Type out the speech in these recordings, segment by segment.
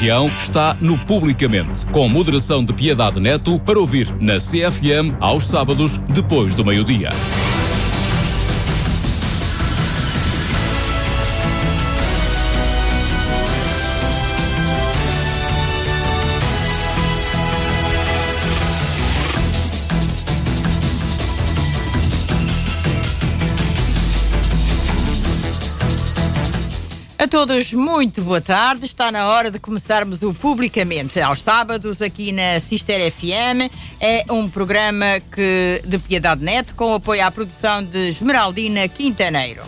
região está no Publicamente, com moderação de Piedade Neto para ouvir na CFM aos sábados, depois do meio-dia. A todos, muito boa tarde. Está na hora de começarmos o Publicamente. Aos sábados, aqui na Sister FM. É um programa que, de Piedade Neto, com apoio à produção de Esmeraldina Quintaneiro.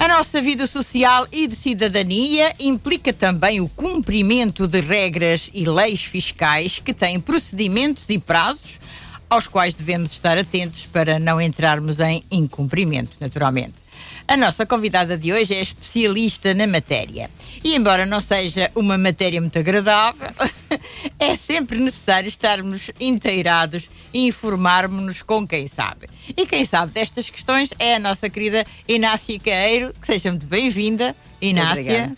A nossa vida social e de cidadania implica também o cumprimento de regras e leis fiscais que têm procedimentos e prazos aos quais devemos estar atentos para não entrarmos em incumprimento, naturalmente. A nossa convidada de hoje é especialista na matéria. E embora não seja uma matéria muito agradável, é sempre necessário estarmos inteirados e informarmos-nos com quem sabe. E quem sabe destas questões é a nossa querida Inácia Caeiro, que seja muito bem-vinda, Inácia.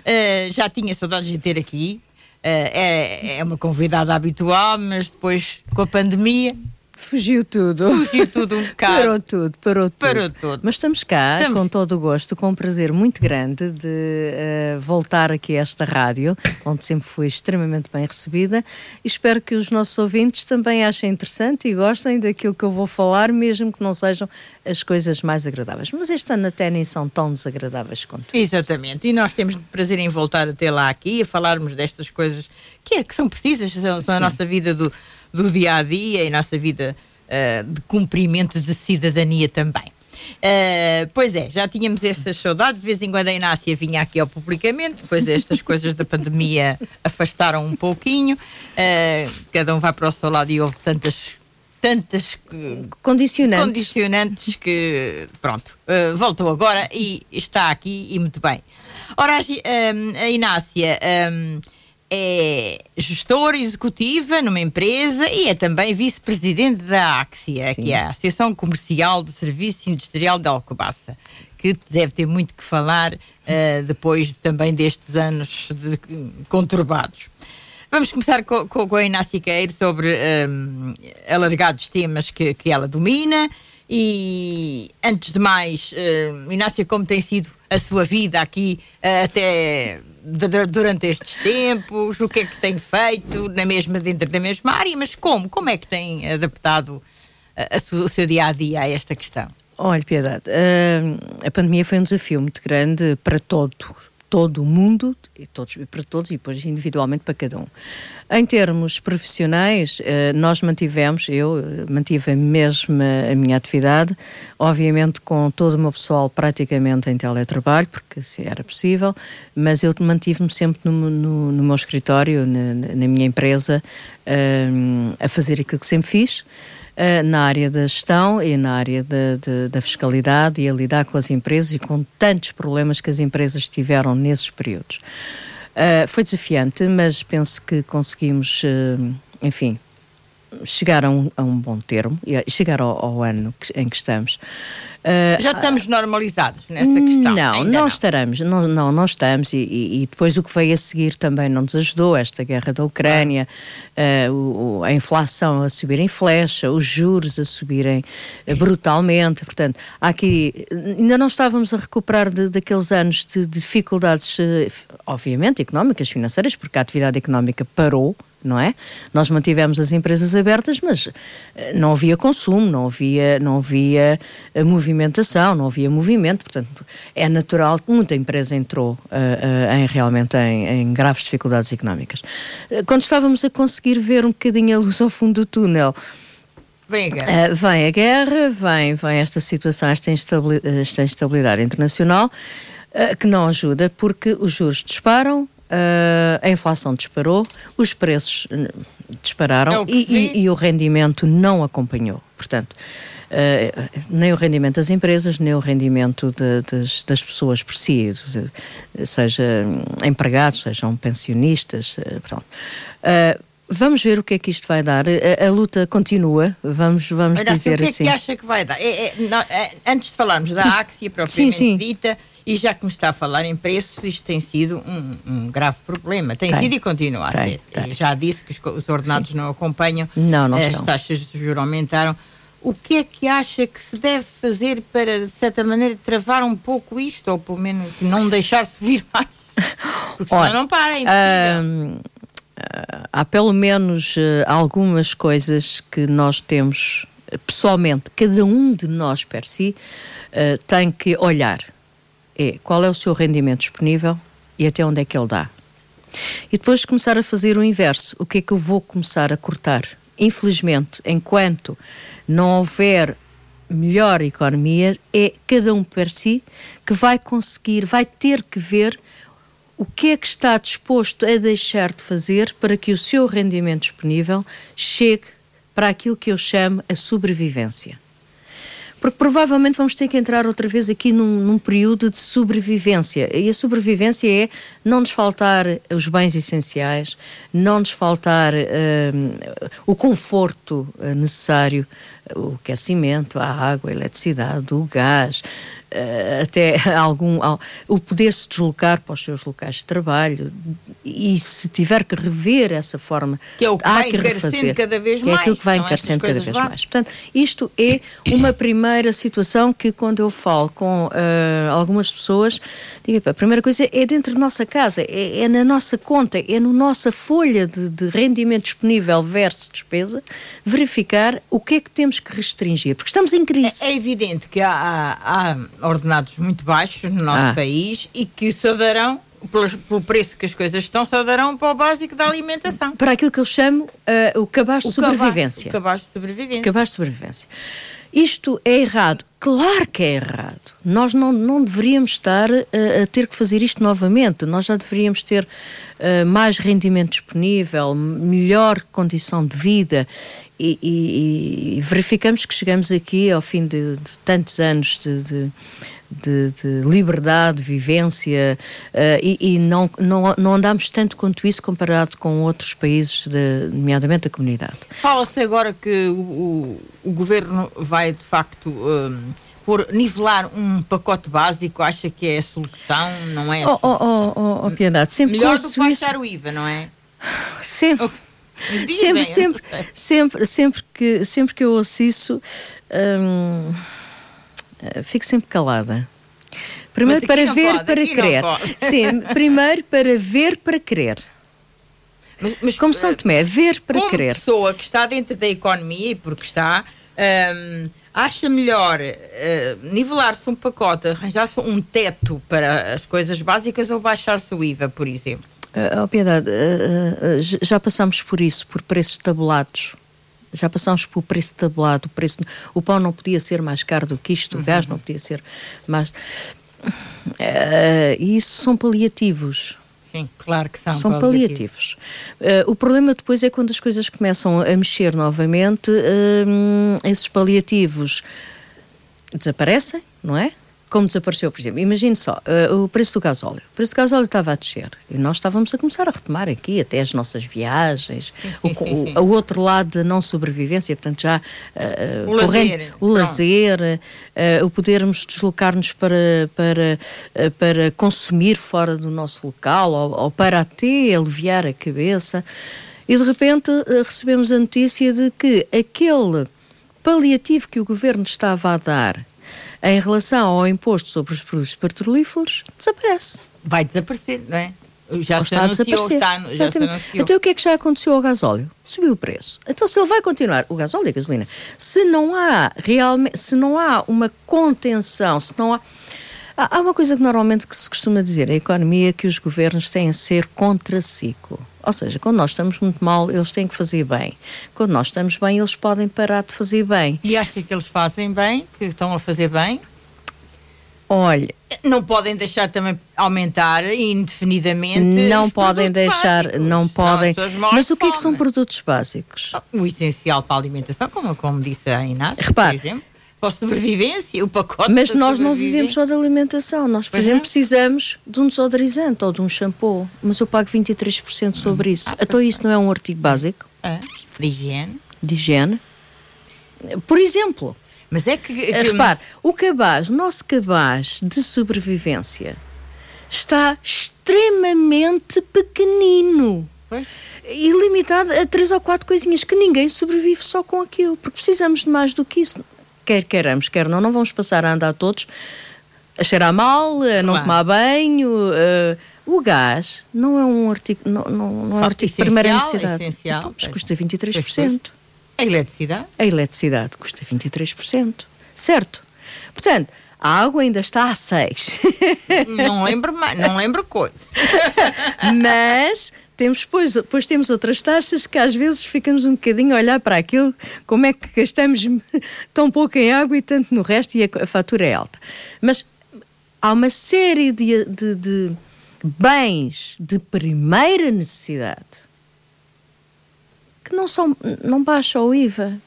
Uh, já tinha saudades de ter aqui, é, é uma convidada habitual, mas depois com a pandemia Fugiu tudo. Fugiu tudo um bocado. Parou tudo, parou tudo. Parou tudo. Mas estamos cá estamos... com todo o gosto, com um prazer muito grande de uh, voltar aqui a esta rádio, onde sempre fui extremamente bem recebida. E espero que os nossos ouvintes também achem interessante e gostem daquilo que eu vou falar, mesmo que não sejam as coisas mais agradáveis. Mas este ano até nem são tão desagradáveis quanto Exatamente. Isso. E nós temos prazer em voltar até lá aqui a falarmos destas coisas que, é, que são precisas, são, são a nossa vida do do dia a dia e nossa vida uh, de cumprimento de cidadania também. Uh, pois é, já tínhamos essas saudades. De vez em quando a Inácia vinha aqui ao publicamente, depois estas coisas da pandemia afastaram um pouquinho. Uh, cada um vai para o seu lado e houve tantas. Tantas condicionantes. condicionantes que, pronto, uh, voltou agora e está aqui e muito bem. Ora, a, Inácia um, é gestora executiva numa empresa e é também vice-presidente da Axia, Sim. que é a Associação Comercial de Serviço Industrial de Alcobaça, que deve ter muito que falar uh, depois também destes anos de, conturbados. Vamos começar com, com, com a Inácia Queiro sobre um, eh, alargados temas que, que ela domina e, antes de mais, uh, Inácia, como tem sido a sua vida aqui uh, até durante estes tempos, o que é que tem feito na mesma, dentro da mesma área, mas como? Como é que tem adaptado a, a, o seu dia a dia a esta questão? Olha, Piedade, uh, a pandemia foi um desafio muito grande para todos, todo o mundo, e todos, para todos e depois individualmente para cada um. Em termos profissionais, eh, nós mantivemos, eu eh, mantive mesmo a minha atividade, obviamente com todo o meu pessoal praticamente em teletrabalho, porque se era possível, mas eu mantive-me sempre no, no, no, meu escritório, na, na minha empresa, eh, a fazer aquilo que sempre fiz. Uh, na área da gestão e na área de, de, da fiscalidade e a lidar com as empresas e com tantos problemas que as empresas tiveram nesses períodos. Uh, foi desafiante, mas penso que conseguimos, uh, enfim, chegar a um, a um, bom termo e chegar ao, ao ano que, em que estamos. Uh, Já estamos normalizados nessa questão? Não, não, não, estaremos, não, não, não estamos, e, e, depois o que veio a seguir também não nos ajudou, esta guerra da Ucrânia, uh, o, a inflação a subir em flecha, os juros a subirem uh, brutalmente, portanto, aqui, ainda não estávamos a recuperar de, daqueles anos de, de dificuldades, obviamente, económicas, financeiras, porque a atividade económica parou, não é? Nós mantivemos as empresas abertas, mas eh, não havia consumo, não havia, não havia eh, movimentação, não havia movimento, portanto é natural que muita empresa entrou uh, uh, em realmente em, em, graves dificuldades económicas. Quando estávamos a conseguir ver um bocadinho a luz ao fundo do túnel, Vem a guerra. Uh, vem a guerra, vem, vem esta situação, esta instabilidade, esta instabilidade internacional, uh, que não ajuda porque os juros disparam, Uh, a inflação disparou, os preços uh, dispararam é e, e, e, o rendimento não acompanhou. Portanto, uh, nem o rendimento das empresas, nem o rendimento de, das, das, pessoas por si, de, seja empregados, sejam pensionistas. pronto. Vamos ver o que é que isto vai dar. A, a luta continua, vamos, vamos Olha, dizer assim. O que assim. é que assim. acha que vai dar? É, é, não, é, antes de falarmos da Axia propriamente sim, sim. dita, E já que me está a falar em preços, isto tem sido um, um grave problema. Tem, tem, sido e continua a ser. Tem. Já disse que os, os ordenados Sim. não acompanham. Não, não As são. taxas de juros aumentaram. O que é que acha que se deve fazer para, de certa maneira, travar um pouco isto? Ou pelo menos não deixar subir mais? Porque senão Olha, não para, é hum, há pelo menos uh, algumas coisas que nós temos pessoalmente, cada um de nós per si, uh, tem que olhar. É qual é o seu rendimento disponível e até onde é que ele dá. E depois começar a fazer o inverso. O que é que eu vou começar a cortar? Infelizmente, enquanto não houver melhor economia, é cada um per si que vai conseguir, vai ter que ver o que é que está disposto a deixar de fazer para que o seu rendimento disponível chegue para aquilo que eu chamo a sobrevivência. Porque provavelmente vamos ter que entrar outra vez aqui num, num, período de sobrevivência. E a sobrevivência é não nos faltar os bens essenciais, não nos faltar uh, o conforto uh, necessário, o aquecimento, a água, a eletricidade, o gás, uh, até algum o poder se deslocar para os seus locais de trabalho. E se tiver que rever essa forma que é o que há vai que refazer cada vez que mais, é aquilo que vai encarecendo cada vez mais. Portanto isto é uma primeira situação que quando eu falo com uh, algumas pessoas digo, a primeira coisa é dentro da nossa casa é, é na nossa conta é na nossa folha de, de rendimento disponível versus despesa verificar o que é que temos que restringir porque estamos em crise é, é evidente que há, há ordenados muito baixos no nosso ah. país e que só darão, pelo, pelo, preço que as coisas estão, só darão para o básico da alimentação. Para aquilo que eu chamo uh, o cabaz de o sobrevivência. Cabaz, o cabaz de sobrevivência. Cabaz de sobrevivência. Isto é errado. Claro que é errado. Nós não, não deveríamos estar uh, a ter que fazer isto novamente. Nós já deveríamos ter uh, mais rendimento disponível, melhor condição de vida e, e, e, verificamos que chegamos aqui ao fim de, de tantos anos de, de, de, liberdade, vivência uh, e, e, não, não, não andamos tanto quanto isso comparado com outros países, de, nomeadamente a comunidade. Fala-se agora que o, o, governo vai de facto. Um, por nivelar um pacote básico, acha que é a solução, não é? Oh, oh, oh, oh, oh Piedade, sempre Melhor do que baixar o IVA, não é? Sempre. sempre, sempre, sempre, sempre que, sempre que eu ouço isso, hum, fico sempre calada. Primeiro para ver, pode, para crer. Sim, primeiro para ver, para crer. Mas, mas, Como São Tomé, ver para como crer. pessoa que está dentro da economia, porque está, hum, acha melhor uh, nivelar-se um pacote, arranjar-se um teto para as coisas básicas ou baixar-se o IVA, por exemplo? Uh, oh, Piedade, uh, uh, já passamos por isso, por preços tabulados. Já passamos por preço tabulado. O, preço, o pão não podia ser mais caro do que isto, uhum. o gás não podia ser mais. E isso são paliativos. Sim, claro que são. São paliativos. paliativos. o problema depois é quando as coisas começam a mexer novamente, esses paliativos desaparecem, não é? Como desapareceu, por exemplo, imagine só, uh, o preço do gasóleo. O preço do gasóleo estava a descer e nós estávamos a começar a retomar aqui até as nossas viagens, o, o, o, outro lado da não sobrevivência, portanto já uh, o lazer, o, lazer uh, o podermos deslocar-nos para, para, para consumir fora do nosso local ou, ou para até aliviar a cabeça. E de repente recebemos a notícia de que aquele paliativo que o governo estava a dar em relação ao imposto sobre os produtos petrolíferos, desaparece. Vai desaparecer, não é? Já está a desaparecer. Está, já então o que é que já aconteceu ao gasóleo? Subiu o preço. Então se ele vai continuar, o gasóleo e a gasolina, se não há realmente, se não há uma contenção, se não há Há uma coisa que normalmente que se costuma dizer, a economia, que os governos têm a ser contraciclo. Ou seja, quando nós estamos muito mal, eles têm que fazer bem. Quando nós estamos bem, eles podem parar de fazer bem. E acha que eles fazem bem, que estão a fazer bem? Olha. Não podem deixar também aumentar indefinidamente. Não podem deixar, básicos. não podem. Mas o que é que são produtos básicos? O essencial para a alimentação, como, como disse a Inácio, Repare, por exemplo para a sobrevivência, o pacote Mas nós não vivemos só de alimentação. Nós, por pois exemplo, precisamos de um desodorizante ou de um shampoo, mas eu pago 23% sobre isso. Ah, então isso não é um artigo básico? É. De higiene. De higiene. Por exemplo. Mas é que. que... Repare, o cabaz, o nosso cabaz de sobrevivência está extremamente pequenino. Pois. E limitado a três ou quatro coisinhas que ninguém sobrevive só com aquilo, porque precisamos de mais do que isso. Quer queiramos, quer não, não vamos passar a andar todos a cheirar mal, a não Claro. tomar banho. eh, o gás não é um artigo, não, não, não é um artigo de primeira necessidade. essencial. Então, mas custa 23%. Pois, A eletricidade? A eletricidade custa 23%. Certo? Portanto, a água ainda está a 6%. não lembro mais, não lembro coisa. Mas temos depois, depois temos outras taxas que às vezes ficamos um bocadinho a olhar para aquilo, como é que gastamos tão pouco em água e tanto no resto e a, a fatura é alta. Mas há uma série de, de- de bens de primeira necessidade que não, são, não baixa o IVA.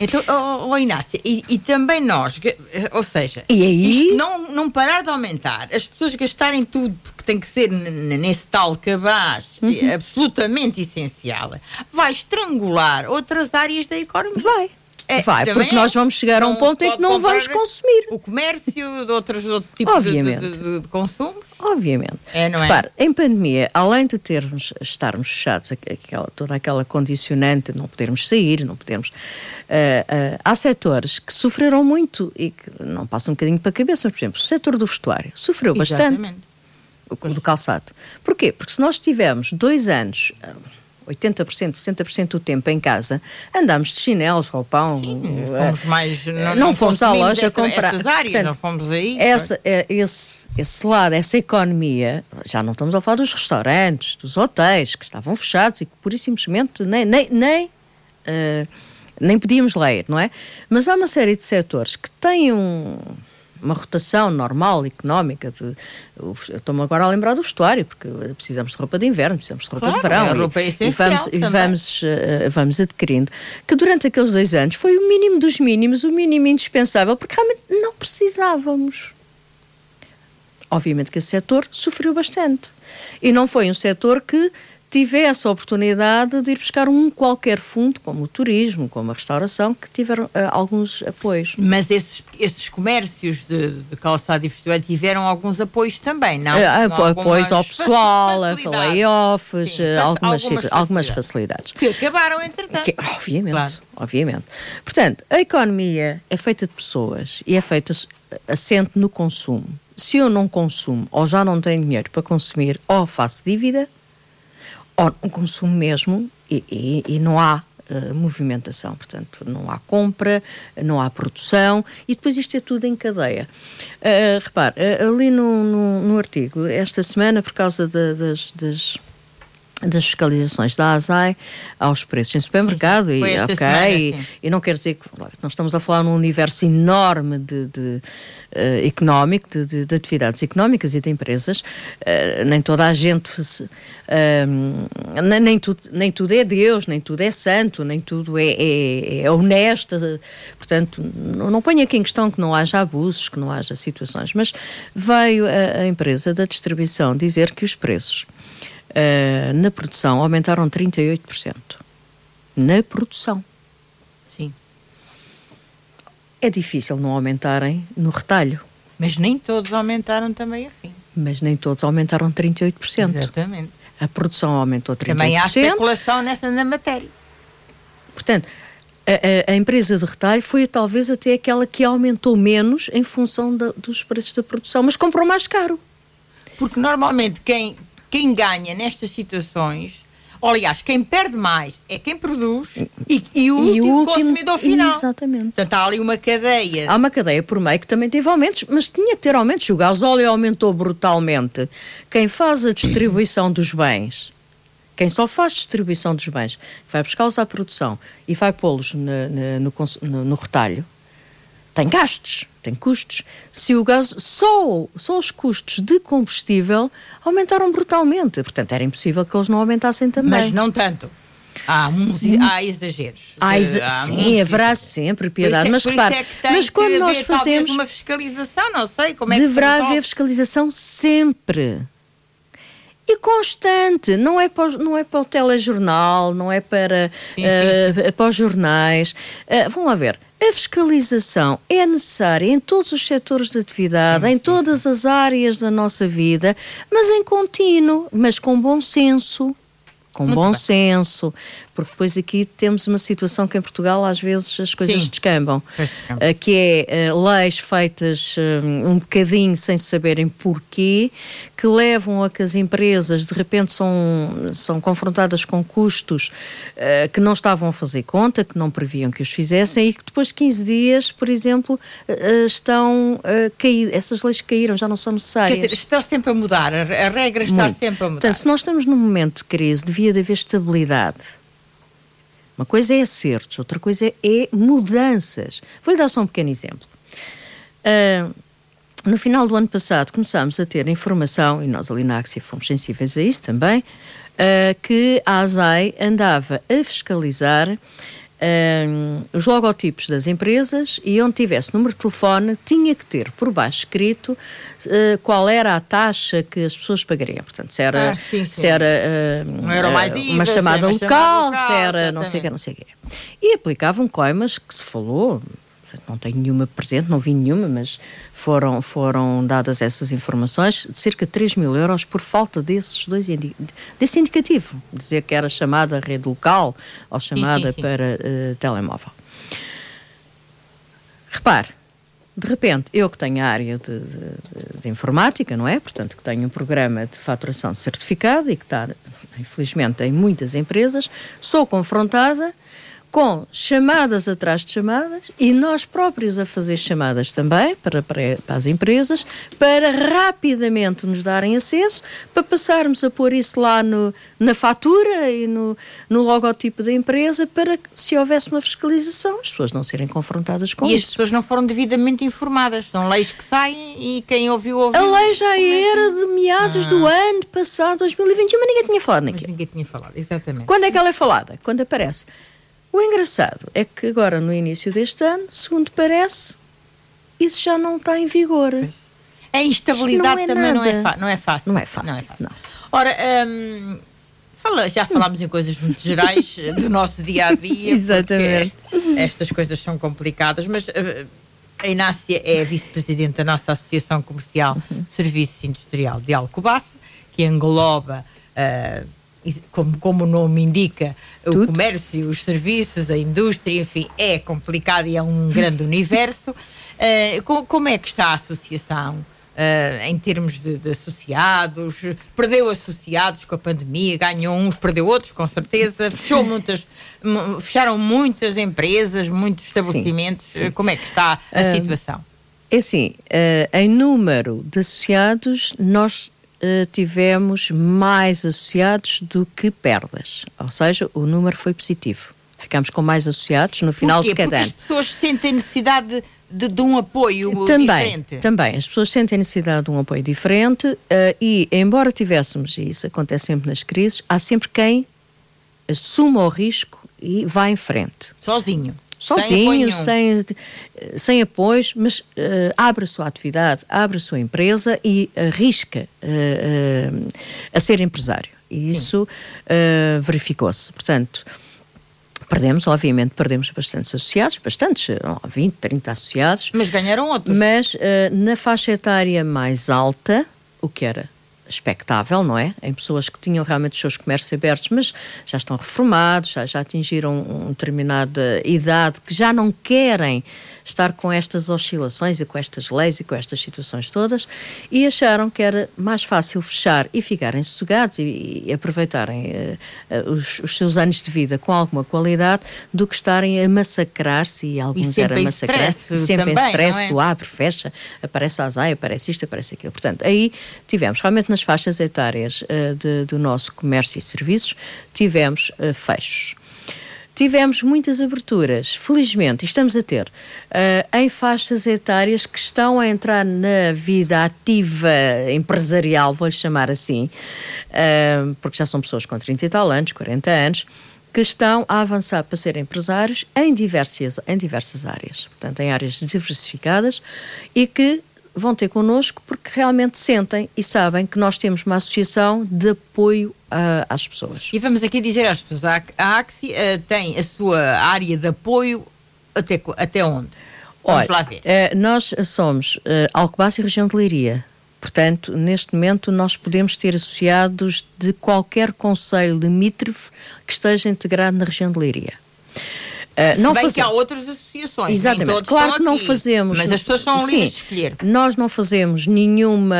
Então, oh, oh, Inácia, e, e também nós, que- eh, ou seja, E aí? isto não, não parar de aumentar, as pessoas gastarem tudo que tem que ser nesse tal cabaz Uhum. eh, absolutamente essencial, vai estrangular outras áreas da economia. Vai. É, Vai, porque nós vamos chegar a um Não ponto em que não vamos consumir. O comércio de outros, outro tipo de- de, Obviamente. de, consumos. Obviamente. É, não é? Repare, em pandemia, além de termos, estarmos fechados, aqu- aquela- toda aquela condicionante, não podermos sair, não podermos. ah, ah, há setores que sofreram muito e que não passam um bocadinho para a cabeça, por exemplo, o setor do vestuário sofreu bastante, Exatamente. o do calçado. Porquê? Porque se nós tivermos dois anos. ah, 80%, 70% do tempo em casa, andámos de chinelos, roupão. Sim, ah, fomos mais. Não, não fomos à loja essa, comprar. Essas áreas, Portanto, não fomos aí. essa, é, esse, esse lado, essa economia, já não estamos a falar dos restaurantes, dos hotéis que estavam fechados e que por isso simplesmente nem, nem, nem, eh, nem podíamos ler, não é? Mas há uma série de setores que têm um- uma rotação normal, económica. De, Estou-me agora a lembrar do vestuário, porque precisamos de roupa de inverno, precisamos de roupa de Claro, verão. a roupa é e, e essencial vamos, e vamos, eh, vamos adquirindo. Que durante aqueles dois anos foi o mínimo dos mínimos, o mínimo indispensável, porque realmente não precisávamos. Obviamente que esse setor sofreu bastante. E não foi um setor que tivesse a oportunidade de ir buscar um qualquer fundo, como o turismo, como a restauração, que tiveram eh, alguns apoios. Mas esses, esses comércios de, de calçado e vestuário tiveram alguns apoios também, não? Apo- apoios ao pessoal, a facilidades. layoffs, Sim, eh, fac- algumas, situ- algumas facilidades. facilidades. Que acabaram, entretanto. Que- obviamente, Claro. obviamente. Portanto, a economia é feita de pessoas e é feita assente no consumo. Se eu não consumo ou já não tenho dinheiro para consumir, ou faço dívida, não consumo mesmo e, e- e não há eh, movimentação. Portanto, não há compra, não há produção e depois isto é tudo em cadeia. Eh, repare, eh, ali no, no- no artigo, esta semana, por causa da- das- das das fiscalizações da ASAI aos preços em supermercado Foi e ok semana, e, sim. e não quer dizer que nós estamos a falar num universo enorme de, de, eh, económico de, de- de atividades económicas e de empresas eh, nem toda a gente se- eh, nem, nem tudo, nem tudo é Deus nem tudo é santo nem tudo é, é, é honesto portanto não, não ponho aqui em questão que não haja abusos que não haja situações mas veio a, a empresa da distribuição dizer que os preços Uh, na produção aumentaram 38%. Na produção. Sim. É difícil não aumentarem no retalho, Mas nem todos aumentaram também assim. mas nem todos aumentaram 38%. Exatamente. A produção aumentou 38%. Também há especulação nessa na matéria. Portanto, a, a- a empresa de retalho foi talvez até aquela que aumentou menos em função da- dos preços da produção, mas comprou mais caro. Porque normalmente quem, quem ganha nestas situações, ou, aliás, quem perde mais é quem produz e, e o, E o último, último- consumidor final. Exatamente. Portanto, há ali uma cadeia. Há uma cadeia por meio que também teve aumentos, mas tinha que ter aumentos. O gasóleo aumentou brutalmente. Quem faz a distribuição dos bens, quem só faz distribuição dos bens, vai buscá-los à produção e vai pô-los no, cons- no- no retalho, tem gastos, tem custos. Se o gás, só, só os custos de combustível aumentaram brutalmente. Portanto, era impossível que eles não aumentassem também. Mas não tanto. Há, há exageros. Há exa- há sim, haverá sempre piedade. é- mas repare, é mas quando nós haver, fazemos. uma fiscalização, não sei como é Deverá haver fiscalização sempre. E constante, não é para, o- não é para o telejornal, não é para, Sim, sim, eh, para os jornais. Eh, vamos lá ver, A fiscalização é necessária em todos os setores de atividade, em todas as áreas da nossa vida, mas em contínuo, mas com bom senso. Com Muito bom bem. senso, porque depois aqui temos uma situação que em Portugal às vezes as coisas Sim. descambam, uh, que é uh, leis feitas uh, um bocadinho sem saberem porquê, que levam a que as empresas de repente são, são confrontadas com custos que não estavam a fazer conta, que não previam que os fizessem e que depois de 15 dias, por exemplo, estão caídas, essas leis caíram, já não são necessárias. Quer dizer, está sempre a mudar, a, a regra está Muito. sempre a mudar. Portanto, se nós estamos num momento de crise, devia de haver estabilidade uma coisa é acertos, outra coisa é mudanças. Vou-lhe dar só um pequeno exemplo. Uh, no final do ano passado começámos a ter informação, e nós ali na Axia fomos sensíveis a isso também, uh, que a ASAI andava a fiscalizar um, os logotipos das empresas e onde tivesse número de telefone tinha que ter por baixo escrito uh, qual era a taxa que as pessoas pagariam. Portanto, se era, ah, sim, sim. Se era uh, uh, uma chamada local, local, se era não sei o que, não sei o que. E aplicavam coimas que se falou, não tenho nenhuma presente, não vi nenhuma, mas foram, foram dadas essas informações, de cerca de 3 mil euros por falta desses dois indi desse indicativo, dizer que era chamada rede local ou chamada sim, sim, sim. para uh, telemóvel. Repare, de repente, eu que tenho a área de, de, de, informática, não é? Portanto, que tenho um programa de faturação certificado e que está, infelizmente, em muitas empresas, sou confrontada com chamadas atrás de chamadas e nós próprios a fazer chamadas também para, para, para, as empresas para rapidamente nos darem acesso, para passarmos a pôr isso lá no, na fatura e no, no logotipo da empresa para que, se houvesse uma fiscalização, as pessoas não serem confrontadas com e isso. E as pessoas não foram devidamente informadas. São leis que saem e quem ouviu, ouviu. A lei já era de meados ah. do ano passado, 2021, mas ninguém tinha falado naquilo. Mas ninguém tinha falado, exatamente. Quando é que ela é falada? Quando aparece. O engraçado é que agora, no início deste ano, segundo parece, isso já não está em vigor. A instabilidade não é também não é, não é, fácil. Não é fácil. Não é fácil. Não. Ora, hum, fala, já falámos em coisas muito gerais do nosso dia a dia. Exatamente. Estas coisas são complicadas, mas. Uh, a Inácia é vice-presidente da nossa Associação Comercial uhum. Serviços Industrial de Alcobaça, que engloba uh, como, como o nome indica, Tudo. o comércio, os serviços, a indústria, enfim, é complicado e é um grande universo. Uh, com, como é que está a associação uh, em termos de, de, associados? Perdeu associados com a pandemia, ganhou uns, perdeu outros, com certeza. Fechou muitas, fecharam muitas empresas, muitos estabelecimentos. Sim, sim. Como é que está a uh, situação? É assim, em número de associados, nós uh, tivemos mais associados do que perdas. Ou seja, o número foi positivo. Ficámos com mais associados no final de cada Porque ano. as pessoas sentem necessidade de, de, de, um apoio também, diferente. Também, as pessoas sentem necessidade de um apoio diferente uh, e, embora tivéssemos, e isso acontece sempre nas crises, há sempre quem assuma o risco e vá em frente. Sozinho sozinho, sem, sem, apoios, mas uh, abre a sua atividade, abre a sua empresa e arrisca uh, uh, a ser empresário. E isso verificou-se. Portanto, perdemos, obviamente, perdemos bastantes associados, bastantes, 20, 30 associados. Mas ganharam outros. Mas na faixa etária mais alta, o que era expectável, não é? Em pessoas que tinham realmente os seus comércios abertos, mas já estão reformados, já, já atingiram uma determinada idade, que já não querem estar com estas oscilações e com estas leis e com estas situações todas e acharam que era mais fácil fechar e ficarem sossegados e, e aproveitarem uh, uh, os, os, seus anos de vida com alguma qualidade do que estarem a massacrar-se e alguns eram e sempre também, em stress, é? do abre, fecha, aparece a azai, aparece isto, aparece aquilo. Portanto, aí tivemos realmente nas faixas etárias uh, de, do nosso comércio e serviços, tivemos fechos. Tivemos muitas aberturas, felizmente, e estamos a ter, uh, em faixas etárias que estão a entrar na vida ativa empresarial, vou chamar assim, uh, porque já são pessoas com 30 e tal anos, 40 anos, que estão a avançar para ser empresários em diversas, em diversas áreas, portanto, em áreas diversificadas e que vão ter connosco porque realmente sentem e sabem que nós temos uma associação de apoio uh, às pessoas. E vamos aqui dizer às pessoas, a, a AXI uh, tem a sua área de apoio até, até onde? Vamos Olha, lá ver. eh, nós somos uh, Alcobaça e região de Leiria. Portanto, neste momento, nós podemos ter associados de qualquer conselho limítrofe que esteja integrado na região de Leiria. Uh, Se não bem faze- que há outras associações. Exatamente. Claro que não aqui, fazemos. Mas as pessoas são livres de escolher. Nós não fazemos nenhuma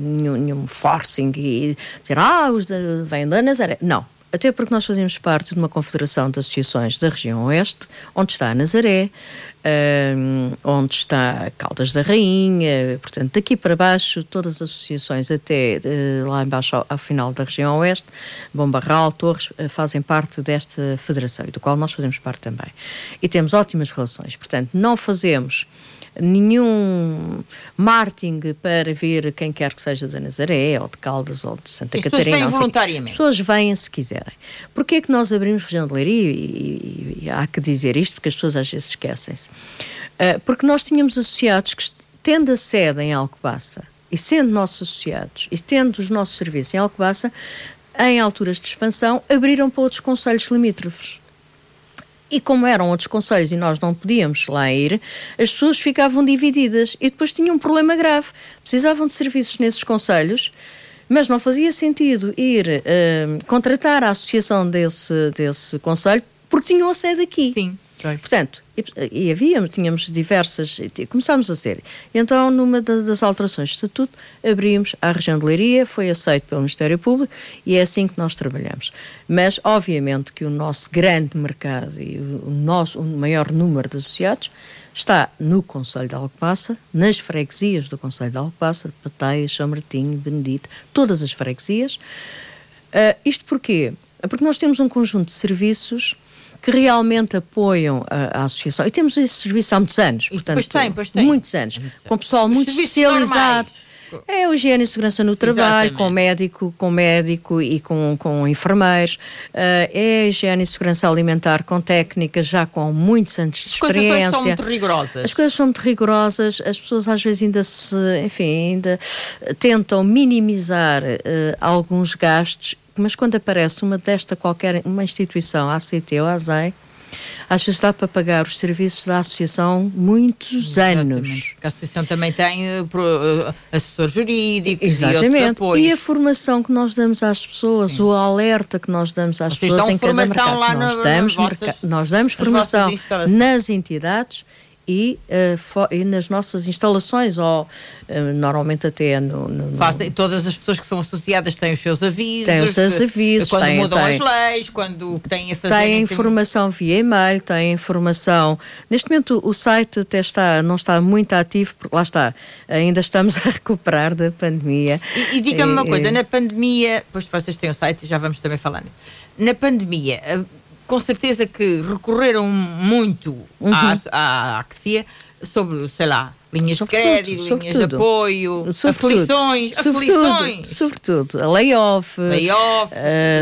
nenhum, nenhum forcing e dizer, ah, os de, vêm da Nazaré. Não. Até porque nós fazemos parte de uma confederação de associações da região oeste, onde está a Nazaré, hum, onde está Caldas da Rainha, portanto, daqui para baixo, todas as associações, até eh, lá embaixo ao, ao final da região oeste, Bombarral, Torres, eh, fazem parte desta federação, e do qual nós fazemos parte também. E temos ótimas relações. Portanto, não fazemos nenhum marketing para ver quem quer que seja da Nazaré, ou de Caldas, ou de Santa As pessoas Catarina. vêm não sei. voluntariamente. As pessoas vêm se quiserem. Porquê é que nós abrimos região de Leiria? E, e- e há que dizer isto, porque as pessoas às vezes esquecem-se. Ah, porque nós tínhamos associados que, tendo a sede em Alcobaça, e sendo nossos associados, e tendo os nossos serviços em Alcobaça, em alturas de expansão, abriram para outros conselhos limítrofes. E como eram outros conselhos e nós não podíamos lá ir, as pessoas ficavam divididas e depois tinham um problema grave. Precisavam de serviços nesses conselhos, mas não fazia sentido ir eh, contratar a associação desse, desse conselho porque tinham a sede aqui. Sim. Portanto, e, e havia, tínhamos diversas, começámos a ser. Então, numa da- das alterações de estatuto, abrimos a região de Leiria, foi aceito pelo Ministério Público e é assim que nós trabalhamos. Mas, obviamente, que o nosso grande mercado e o, nosso o maior número de associados está no Conselho de Alcobaça, nas freguesias do Conselho de Alcobaça, Pateia, São Martinho, Benedito, todas as freguesias. Ah, isto porquê? Porque nós temos um conjunto de serviços que realmente apoiam a, a associação. E temos esse serviço há muitos anos, portanto, pois tem, pois tem. muitos anos, com pessoal Os muito especializado. normais. É o higiene e segurança no trabalho, Exatamente. com médico, com médico e com, com enfermeiros. Ah, é a higiene e segurança alimentar com técnicas já com muitos anos de As coisas experiência. são muito rigorosas. As coisas são muito rigorosas, as pessoas às vezes ainda se, enfim, ainda tentam minimizar eh, alguns gastos, mas quando aparece uma desta qualquer, uma instituição, a ACT ou a ASAI, às vezes dá para pagar os serviços da associação muitos anos. Exatamente. Porque A associação também tem eh, assessor jurídico e Exatamente. apoios. E a formação que nós damos às pessoas, o alerta que nós damos às Vocês pessoas em cada mercado. lá nós, na- damos vossas- nós damos formação nas entidades e, eh, fo- e nas nossas instalações, ou eh, normalmente até no. no- no- Fazem- todas as pessoas que são associadas têm os seus avisos. Têm os seus que- avisos, Quando têm- mudam têm- as leis, quando o que têm a fazer. Em informação via e-mail, tem informação. Neste momento o site até está, não está muito ativo, porque lá está, ainda estamos a recuperar da pandemia. E, e diga-me uma Eh, coisa, eh, na pandemia, pois vocês têm o site e já vamos também falar nisso. Na pandemia, eh, com certeza que recorreram muito Uhum. à, à AXIA sobre, sei lá, linhas de crédito, linhas de apoio, Sobretudo, aflições, sobretudo, aflições. Sobretudo, a layoff. Layoff,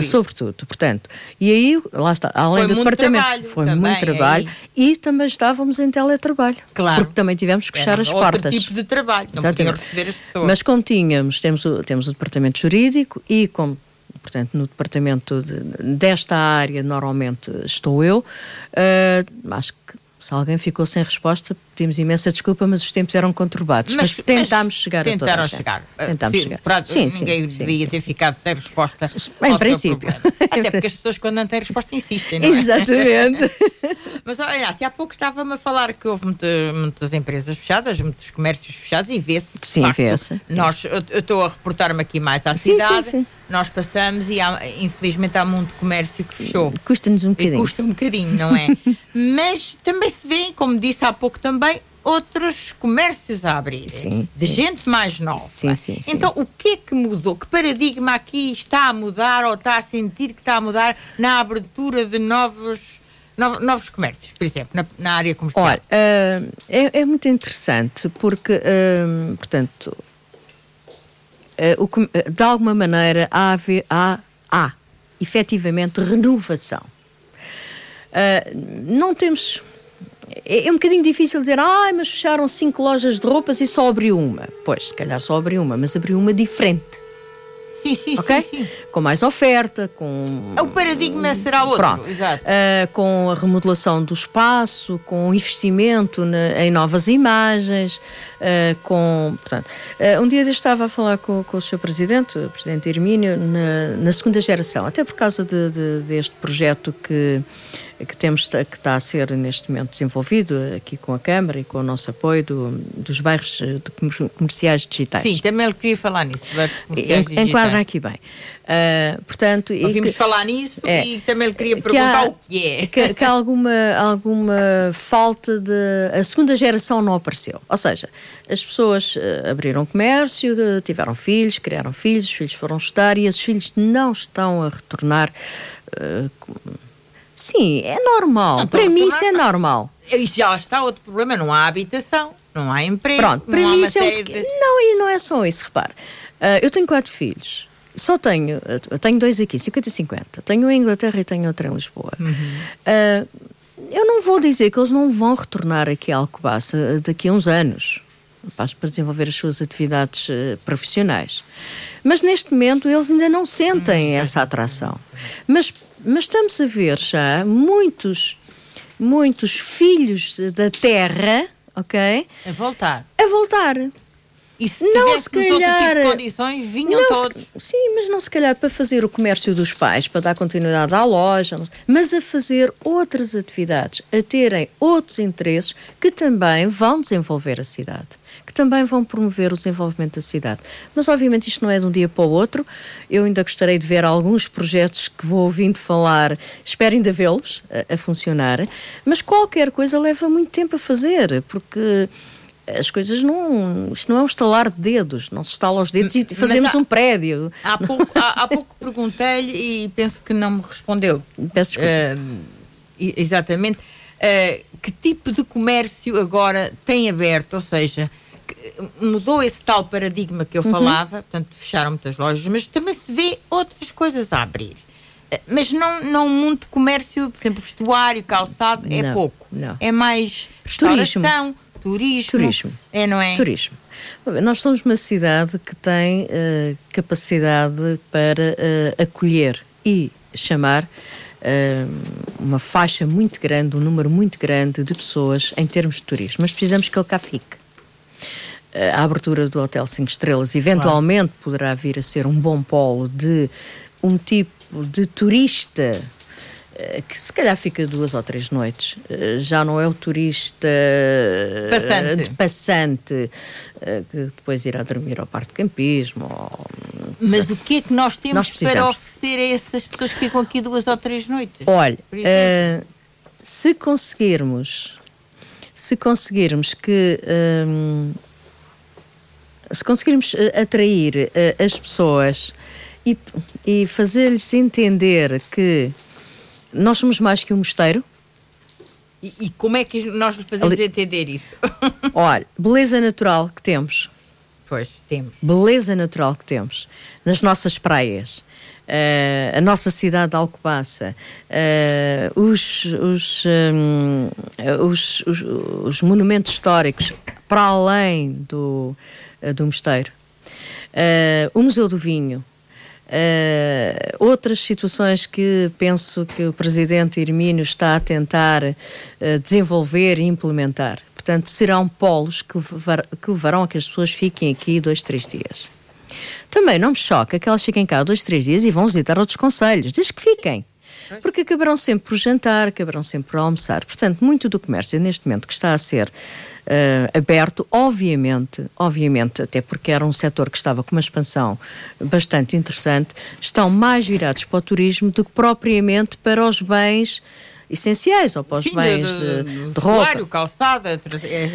isso. sobretudo, portanto. E aí, lá está, além Foi do muito departamento. trabalho foi também, muito trabalho. E também estávamos em teletrabalho. Claro. Porque também tivemos que fechar Era as outro portas. tipo de trabalho, não receber as pessoas. Mas como tínhamos, temos o, temos o departamento jurídico e como portanto no departamento de- desta área normalmente estou eu, eh, acho que se alguém ficou sem resposta, pedimos imensa desculpa, mas os tempos eram conturbados. Mas, tentámos chegar a toda tentaram a chegar. Tentámos Sim, chegar. pra- Sim, ninguém sim, devia sim. ter ficado sem resposta. Em ao seu princípio. Até porque as pessoas, quando não têm resposta, insistem. Não é? Exatamente. Mas olha, assim, há pouco estava-me a falar que houve muita- muitas empresas fechadas, muitos comércios fechados e vê-se. Sim, vê-se. Nós, eu estou a reportar-me aqui mais à cidade. sim, sim. Nós passamos e há- infelizmente há muito comércio que fechou. Custa-nos um E bocadinho. custa um bocadinho, não é? Mas também se vê, como disse há pouco também, outros comércios a abrir. Sim, de sim. gente mais nova. Sim, sim, sim. Então, o que é que mudou? Que paradigma aqui está a mudar ou está a sentir que está a mudar na abertura de novos, no- novos comércios, por exemplo, na, na área comercial? Olha, ah, é, é muito interessante porque, ah, portanto, ah, o ah, de alguma maneira há, haver- há, há efetivamente renovação. Ah, não temos. É, é um bocadinho difícil dizer, ah, mas fecharam cinco lojas de roupas e só abriu uma. Pois, se calhar só abriu uma, mas abriu uma diferente. Ok? Com mais oferta, com. O paradigma será outro. Pronto. Exato. Uh, com a remodelação do espaço, com investimento na, em novas imagens, uh, com. Portanto, uh, um dia eu estava a falar com, com o Sr. Presidente, o Presidente Hermínio, na, na segunda geração, até por causa de, de, deste projeto que que temos que está a ser neste momento desenvolvido aqui com a Câmara e com o nosso apoio do, dos bairros eh, comerciais digitais. Sim, também ele queria falar nisso. Enquadra aqui bem. Uh, portanto, Ouvimos que, falar nisso é, e também lhe queria perguntar há, o que é. Que, que há alguma, alguma falta de. A segunda geração não apareceu. Ou seja, as pessoas uh, abriram comércio, uh, tiveram filhos, criaram filhos, os filhos foram estudar e esses filhos não estão a retornar. Sim, é normal. Não, para mim isso é normal. E já está outro problema, não há habitação, não há emprego. Pronto, para mim isso é um... de... Não, e não é só isso, repare. Uh, eu tenho quatro filhos. Só tenho, uh, tenho dois aqui, 50 e 50. Tenho um em Inglaterra e tenho outro em Lisboa. Uhum. Uh, eu não vou dizer que eles não vão retornar aqui a Alcobaça daqui a uns anos para desenvolver as suas atividades profissionais. Mas neste momento eles ainda não sentem uhum. essa atração. Mas mas estamos a ver já muitos, muitos filhos da terra, ok? A voltar. A voltar. E se não se calhar, tipo de condições, vinham todos. Se, sim, mas não se calhar para fazer o comércio dos pais, para dar continuidade à loja, mas a fazer outras atividades, a terem outros interesses que também vão desenvolver a cidade que também vão promover o desenvolvimento da cidade. Mas, obviamente, isto não é de um dia para o outro. Eu ainda gostaria de ver alguns projetos que vou ouvindo falar, espero ainda vê-los a, a funcionar, mas qualquer coisa leva muito tempo a fazer, porque as coisas não. Isto não é um estalar de dedos, não se estala os dedos e fazemos há, um prédio. Há pouco, há, há pouco perguntei-lhe e penso que não me respondeu. Peço desculpa. Uh, exatamente. Uh, que tipo de comércio agora tem aberto? Ou seja, mudou esse tal paradigma que eu uhum. falava, portanto, fecharam muitas lojas, mas também se vê outras coisas a abrir. Eh, mas não, não muito comércio, por exemplo, vestuário, calçado, é não, pouco. Não. É mais restauração, turismo. Turismo. É, não é? Turismo. Nós somos uma cidade que tem uh, capacidade para uh, acolher e chamar uma faixa muito grande, um número muito grande de pessoas em termos de turismo. Mas precisamos que ele cá fique a abertura do Hotel 5 Estrelas eventualmente claro. poderá vir a ser um bom polo de um tipo de turista eh, que se calhar fica duas ou três noites, eh, já não é o turista eh, passante, de passante que depois irá dormir ao parque de campismo. Ou... Mas o que é que nós temos nós para oferecer a essas pessoas que ficam aqui duas ou três noites? Olha, uh, se conseguirmos, se conseguirmos que um, se conseguirmos eh, atrair uh, as pessoas e, e fazer-lhes entender que nós somos mais que um mosteiro. E, e como é que nós fazemos Ali... entender isso? Olha, beleza natural que temos. Pois, temos. Beleza natural que temos nas nossas praias. Uh, a nossa cidade de Alcobaça, uh, os, os, um, os, os, os, monumentos históricos para além do, do mosteiro, o Museu do Vinho, outras situações que penso que o Presidente Hermínio está a tentar desenvolver e implementar. Portanto, serão polos que, levar, que levarão a que as pessoas fiquem aqui dois, três dias. Também não me choca que elas fiquem cá dois, três dias e vão visitar outros conselhos, desde que fiquem. Porque acabarão sempre por jantar, acabarão sempre por almoçar. Portanto, muito do comércio neste momento que está a ser Uh, aberto, obviamente, obviamente, até porque era um setor que estava com uma expansão bastante interessante, estão mais virados para o turismo do que propriamente para os bens essenciais ou para os Sim, bens de, de, de roupa. calçada,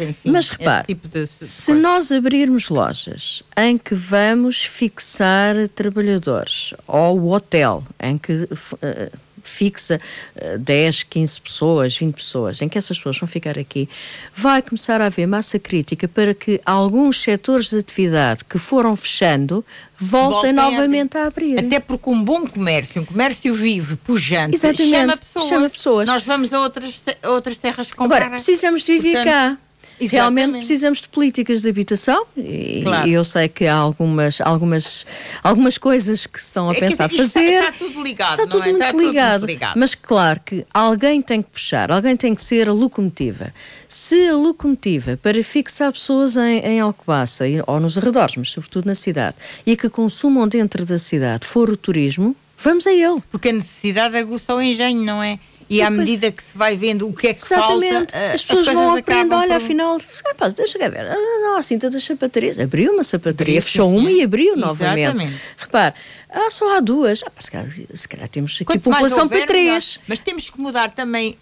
enfim. Mas repare, tipo de, se nós abrirmos lojas em que vamos fixar trabalhadores ou o hotel em que uh, fixa uh, 10, 15 pessoas, 20 pessoas, em que essas pessoas vão ficar aqui, vai começar a haver massa crítica para que alguns setores de atividade que foram fechando voltem, novamente a, a, abrir. Até porque um bom comércio, um comércio vivo, pujante, Exatamente, chama pessoas. chama pessoas. Nós vamos a outras, a outras terras comprar. Agora, precisamos de viver Portanto, cá. Realmente precisamos de políticas de habitação e, claro. eu sei que há algumas, algumas, algumas coisas que se estão a é pensar que, fazer. Está, está, tudo ligado, está tudo, é? muito está ligado, tudo ligado. Mas claro que alguém tem que puxar, alguém tem que ser a locomotiva. Se a locomotiva para fixar pessoas em, em Alcobaça ou nos arredores, mas sobretudo na cidade, e que consumam dentro da cidade for o turismo, vamos a ele. Porque a necessidade aguça o engenho, não é? E à medida que se vai vendo o que é que Exatamente. falta, as pessoas as vão aprendendo, olha, por... afinal, rapaz, deixa cá ver, ah, não, a cinta das sapatarias, abriu uma sapataria, fechou uma e abriu Exatamente. novamente. Repare, ah, só há duas, ah, se, calhar, se calhar temos aqui Quanto população para três. Mas temos que mudar também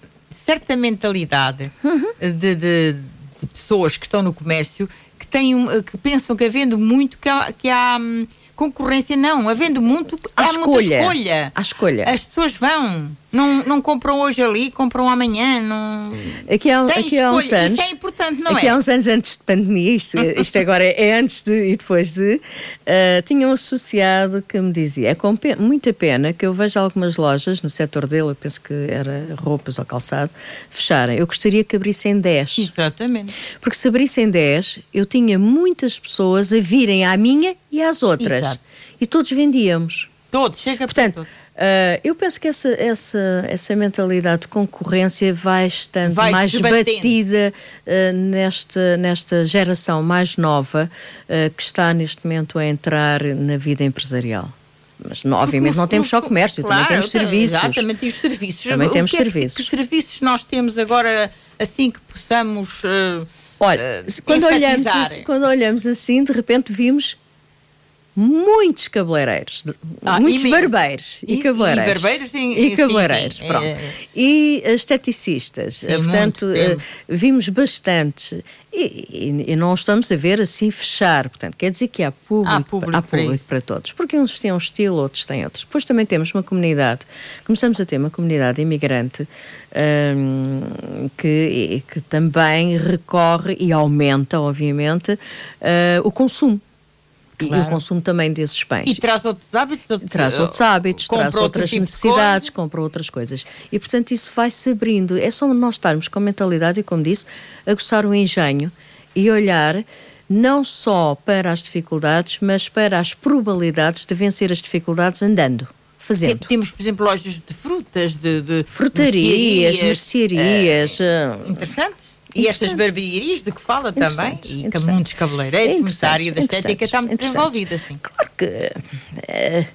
certa mentalidade uhum. de, de, de, pessoas que estão no comércio que, têm, que pensam que havendo muito que há, que há hum, concorrência, não, havendo muito, há, há escolha. muita escolha. Há escolha. As pessoas vão. Não, não compram hoje ali, compram amanhã. Não... Aqui há, aqui há uns anos. Isso é importante, não aqui é? há uns anos antes de pandemia, isto, isto agora é antes de e depois de, uh, tinha um associado que me dizia: é com muita pena que eu vejo algumas lojas no setor dele, eu penso que era roupas ou calçado, fecharem. Eu gostaria que abrissem 10. Exatamente. Porque se abrissem 10, eu tinha muitas pessoas a virem à minha e às outras. Exato. E todos vendíamos. Todos, chega Portanto, todos. Uh, eu penso que essa, essa, essa mentalidade de concorrência vai estando vai mais batida uh, nesta, nesta geração mais nova uh, que está neste momento a entrar na vida empresarial. Mas não, obviamente não temos só comércio, claro, também temos serviços. Exatamente, e os serviços. Também temos que é, serviços. Que, serviços nós temos agora, assim que possamos. Olha, quando olhamos, quando olhamos assim, de repente vimos muitos cabeleireiros, ah, muitos e barbeiros e, e cabeleireiros. E barbeiros e cabeleireiros, sim, sim. pronto. É, é. E esteticistas, sim, portanto, muito, uh, vimos bastante. E, e, não estamos a ver assim fechar, portanto, quer dizer que há público, há público, há público para, para, todos, porque uns têm um estilo, outros têm outros. Depois também temos uma comunidade, começamos a ter uma comunidade imigrante um, que, que também recorre e aumenta, obviamente, uh, o consumo. Claro. E o consumo também desses bens. E traz outros hábitos? Traz outros hábitos, traz outras tipo necessidades, compra outras coisas. E, portanto, isso vai-se abrindo. É só nós estarmos com a mentalidade, e como disse, aguçar o engenho e olhar não só para as dificuldades, mas para as probabilidades de vencer as dificuldades andando. Fazendo. Temos, por exemplo, lojas de frutas, de, de frutarias, mercearias. Uh, interessante. E estas barbearias de que fala também, e muitos cabeleireiros, a área da estética está muito desenvolvida. Assim. Claro que uh,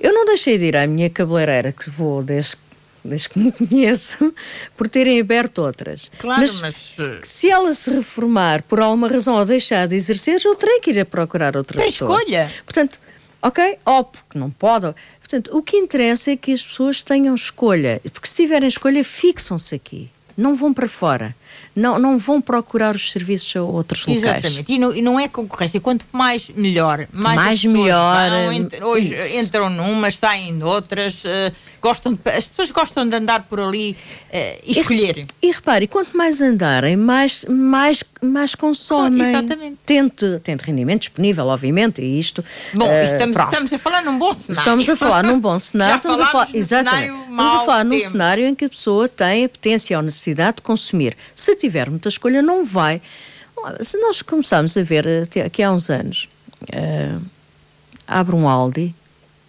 eu não deixei de ir à minha cabeleireira, que vou desde, desde que me conheço, por terem aberto outras. Claro, mas, mas uh, se ela se reformar por alguma razão ou deixar de exercer, eu terei que ir a procurar outra Tem pessoa. escolha. Portanto, ok? Ou porque não pode. Portanto, o que interessa é que as pessoas tenham escolha, porque se tiverem escolha, fixam-se aqui, não vão para fora não, não vão procurar os serviços a outros locais. Exatamente, e não, e não é concorrência, quanto mais melhor. Mais, mais melhor. Vão, ent, hoje entram numas, saem noutras, uh, gostam de, as pessoas gostam de andar por ali uh, e escolher. E, e repare, quanto mais andarem, mais, mais, mais consomem. Exatamente. Tente, tente rendimento disponível, obviamente, e isto. Bom, uh, estamos, estamos a falar num bom cenário. Estamos a falar num bom cenário. estamos a falar, exatamente. Estamos a falar num cenário em que a pessoa tem a potência ou necessidade de consumir. Se tiver muita escolha, não vai. Se nós começarmos a ver, aqui há uns anos, uh, abre um Aldi,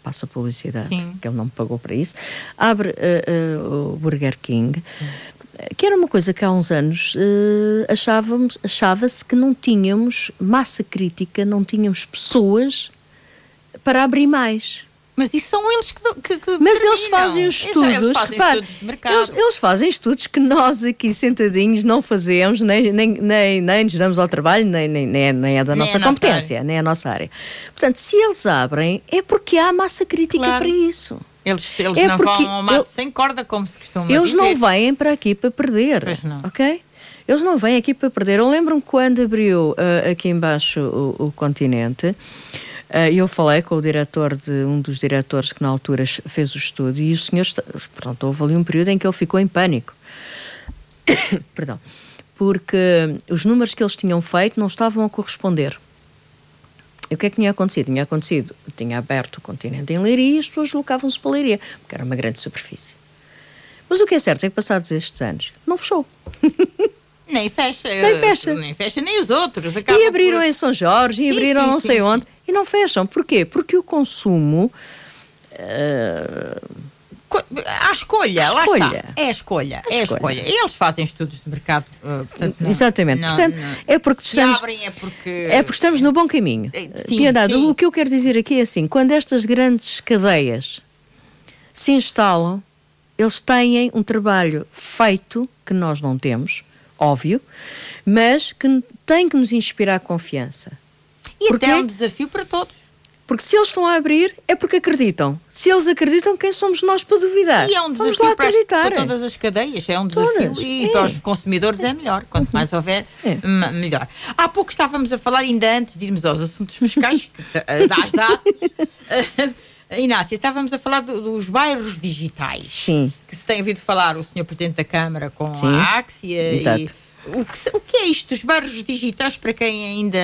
passa publicidade, Sim. que ele não me pagou para isso, abre uh, uh, o Burger King, Sim. que era uma coisa que há uns anos achávamos, achava-se que não tínhamos massa crítica, não tínhamos pessoas para abrir mais. Mas isso são eles que. que, que Mas eles fazem os estudos. Eles fazem, estudos de mercado. Eles, eles, fazem estudos que nós aqui sentadinhos não fazemos, nem, nem, nem, nem nos damos ao trabalho, nem, nem, nem, é, é da nem nossa competência, nossa nem é a nossa área. Portanto, se eles abrem, é porque há massa crítica claro. para isso. Eles, eles é não vão ao mato sem corda, como se costuma Eles dizer. não vêm para aqui para perder. Pois não. Ok? Eles não vêm aqui para perder. Eu lembro-me quando abriu uh, aqui embaixo o, o continente. Uh, eu falei com o diretor de um dos diretores que na altura fez o estudo e o senhor, pronto, houve ali um período em que ele ficou em pânico. Perdão. Porque os números que eles tinham feito não estavam a corresponder. E o que é que tinha acontecido? Tinha acontecido, tinha aberto o continente em Leiria e as pessoas deslocavam-se para Leiria, porque era uma grande superfície. Mas o que é certo é que passados estes anos, não fechou. Nem fecha. Nem fecha. Nem fecha, nem os outros. e abriram por... em São Jorge, e sim, abriram sim, não sei sim, onde, e não fecham. Porquê? Porque o consumo. Uh, a escolha, a lá escolha. está. É a escolha, a é a escolha. Eles fazem estudos de mercado. Uh, portanto, não, Exatamente. Não, portanto, não. é porque estamos. abrem é porque. É porque estamos no bom caminho. Eh, sim, Piedade, sim. o que eu quero dizer aqui é assim: quando estas grandes cadeias se instalam, eles têm um trabalho feito que nós não temos, óbvio, mas que tem que nos inspirar confiança. E Porquê? até é um desafio para todos. Porque se eles estão a abrir, é porque acreditam. Se eles acreditam, quem somos nós para duvidar? E é um Vamos desafio lá acreditar. para, para todas as cadeias. É um desafio Todas. e É. para os consumidores é melhor. Quanto mais houver, É. melhor. Há pouco estávamos a falar, ainda antes de irmos aos assuntos fiscais, das datas. Inácia, estávamos a falar do- dos bairros digitais. Sim. Que se tem ouvido falar o Sr. Presidente da Câmara com Sim. a Axia. Exato. E, o, que, o que é isto dos bairros digitais para quem ainda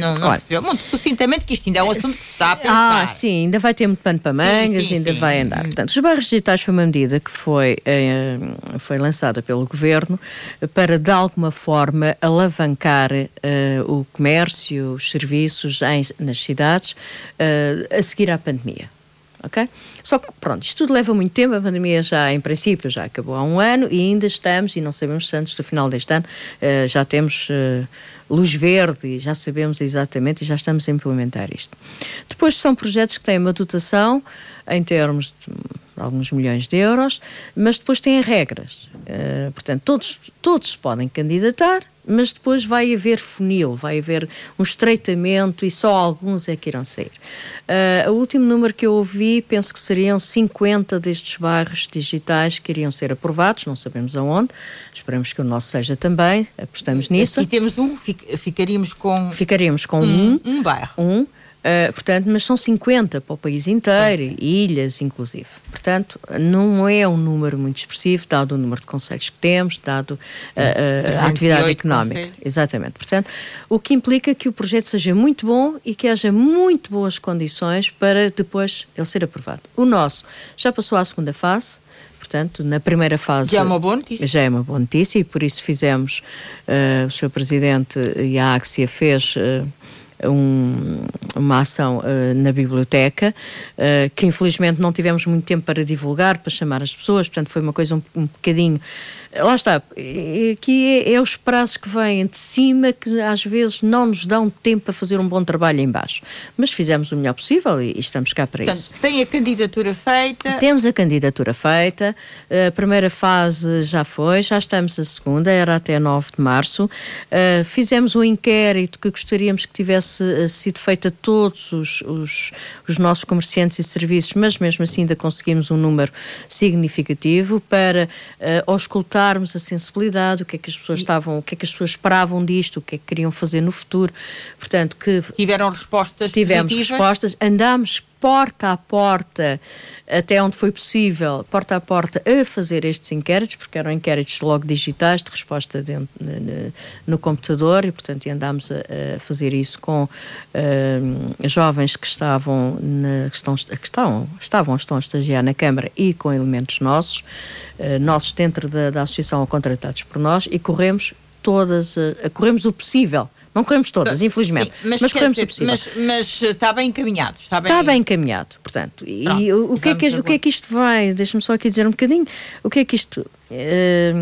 não, não percebeu? Muito sucintamente, que isto ainda é um assunto que se está a pensar. Ah, sim, ainda vai ter muito pano para mangas, sim, ainda sim. vai andar. Portanto, os bairros digitais foi uma medida que foi, eh, foi lançada pelo Governo para, de alguma forma, alavancar eh, o comércio, os serviços em- nas cidades eh, a seguir à pandemia. Ok? Só que, pronto, isto tudo leva muito tempo. A pandemia já, em princípio, já acabou há um ano e ainda estamos, e não sabemos se antes do final deste ano eh, já temos eh, luz verde e já sabemos exatamente e já estamos a implementar isto. Depois são projetos que têm uma dotação em termos de alguns milhões de euros, mas depois têm regras. Eh, portanto, todos, todos podem candidatar, mas depois vai haver funil, vai haver um estreitamento e só alguns é que irão sair. Uh, o último número que eu ouvi, penso que seriam 50 destes bairros digitais que iriam ser aprovados, não sabemos aonde, esperamos que o nosso seja também, apostamos nisso. Aqui temos um, fic- ficaríamos com Ficaríamos com um, um, um bairro. um, uh, portanto, mas são 50 para o país inteiro, ilhas inclusive. Portanto, não é um número muito expressivo, dado o número de conselhos que temos, dado uh, uh, a atividade 308 económica. Exatamente. Portanto, o que implica que o projeto seja muito bom e que haja muito boas condições para depois ele ser aprovado. O nosso já passou à segunda fase. Portanto, na primeira fase. Já é uma boa notícia. Já é uma boa notícia e por isso fizemos, eh, o Sr. Presidente e a Axia fez eh, um- uma ação eh, na biblioteca, eh, que infelizmente não tivemos muito tempo para divulgar, para chamar as pessoas, portanto foi uma coisa um, um bocadinho. Lá está, aqui é, é os prazos que vêm de cima que às vezes não nos dão tempo para fazer um bom trabalho em baixo. Mas fizemos o melhor possível e, e estamos cá para isso. Portanto, tem a candidatura feita. Temos a candidatura feita, a primeira fase já foi, já estamos a segunda, era até 9 de março. Uh, fizemos um inquérito que gostaríamos que tivesse uh, sido feito a todos os, os, os nossos comerciantes e serviços, mas mesmo assim ainda conseguimos um número significativo para uh, auscultarmos a sensibilidade, o que é que as pessoas estavam, o que é que as pessoas esperavam disto, o que é que queriam fazer no futuro. Portanto, que Tiveram respostas tivemos positivas. respostas, andámos porta a porta, até onde foi possível, porta a porta, a fazer estes inquéritos, porque eram inquéritos logo digitais, de resposta dentro, no, computador, e portanto andámos a, a fazer isso com ah, jovens que estavam, na, que estão, que estavam, estavam, estão a estagiar na Câmara e com elementos nossos, ah, nossos dentro da, da associação ou contratados por nós, e corremos todas, ah, corremos o possível. Não corremos todas, infelizmente, Sim, mas, quer corremos dizer, o possível. Mas, mas está bem encaminhado. Está bem, Está bem encaminhado, portanto. E Pronto, o, o que é que, o que é que isto vai, deixa-me só aqui dizer um bocadinho, o que é que isto, eh,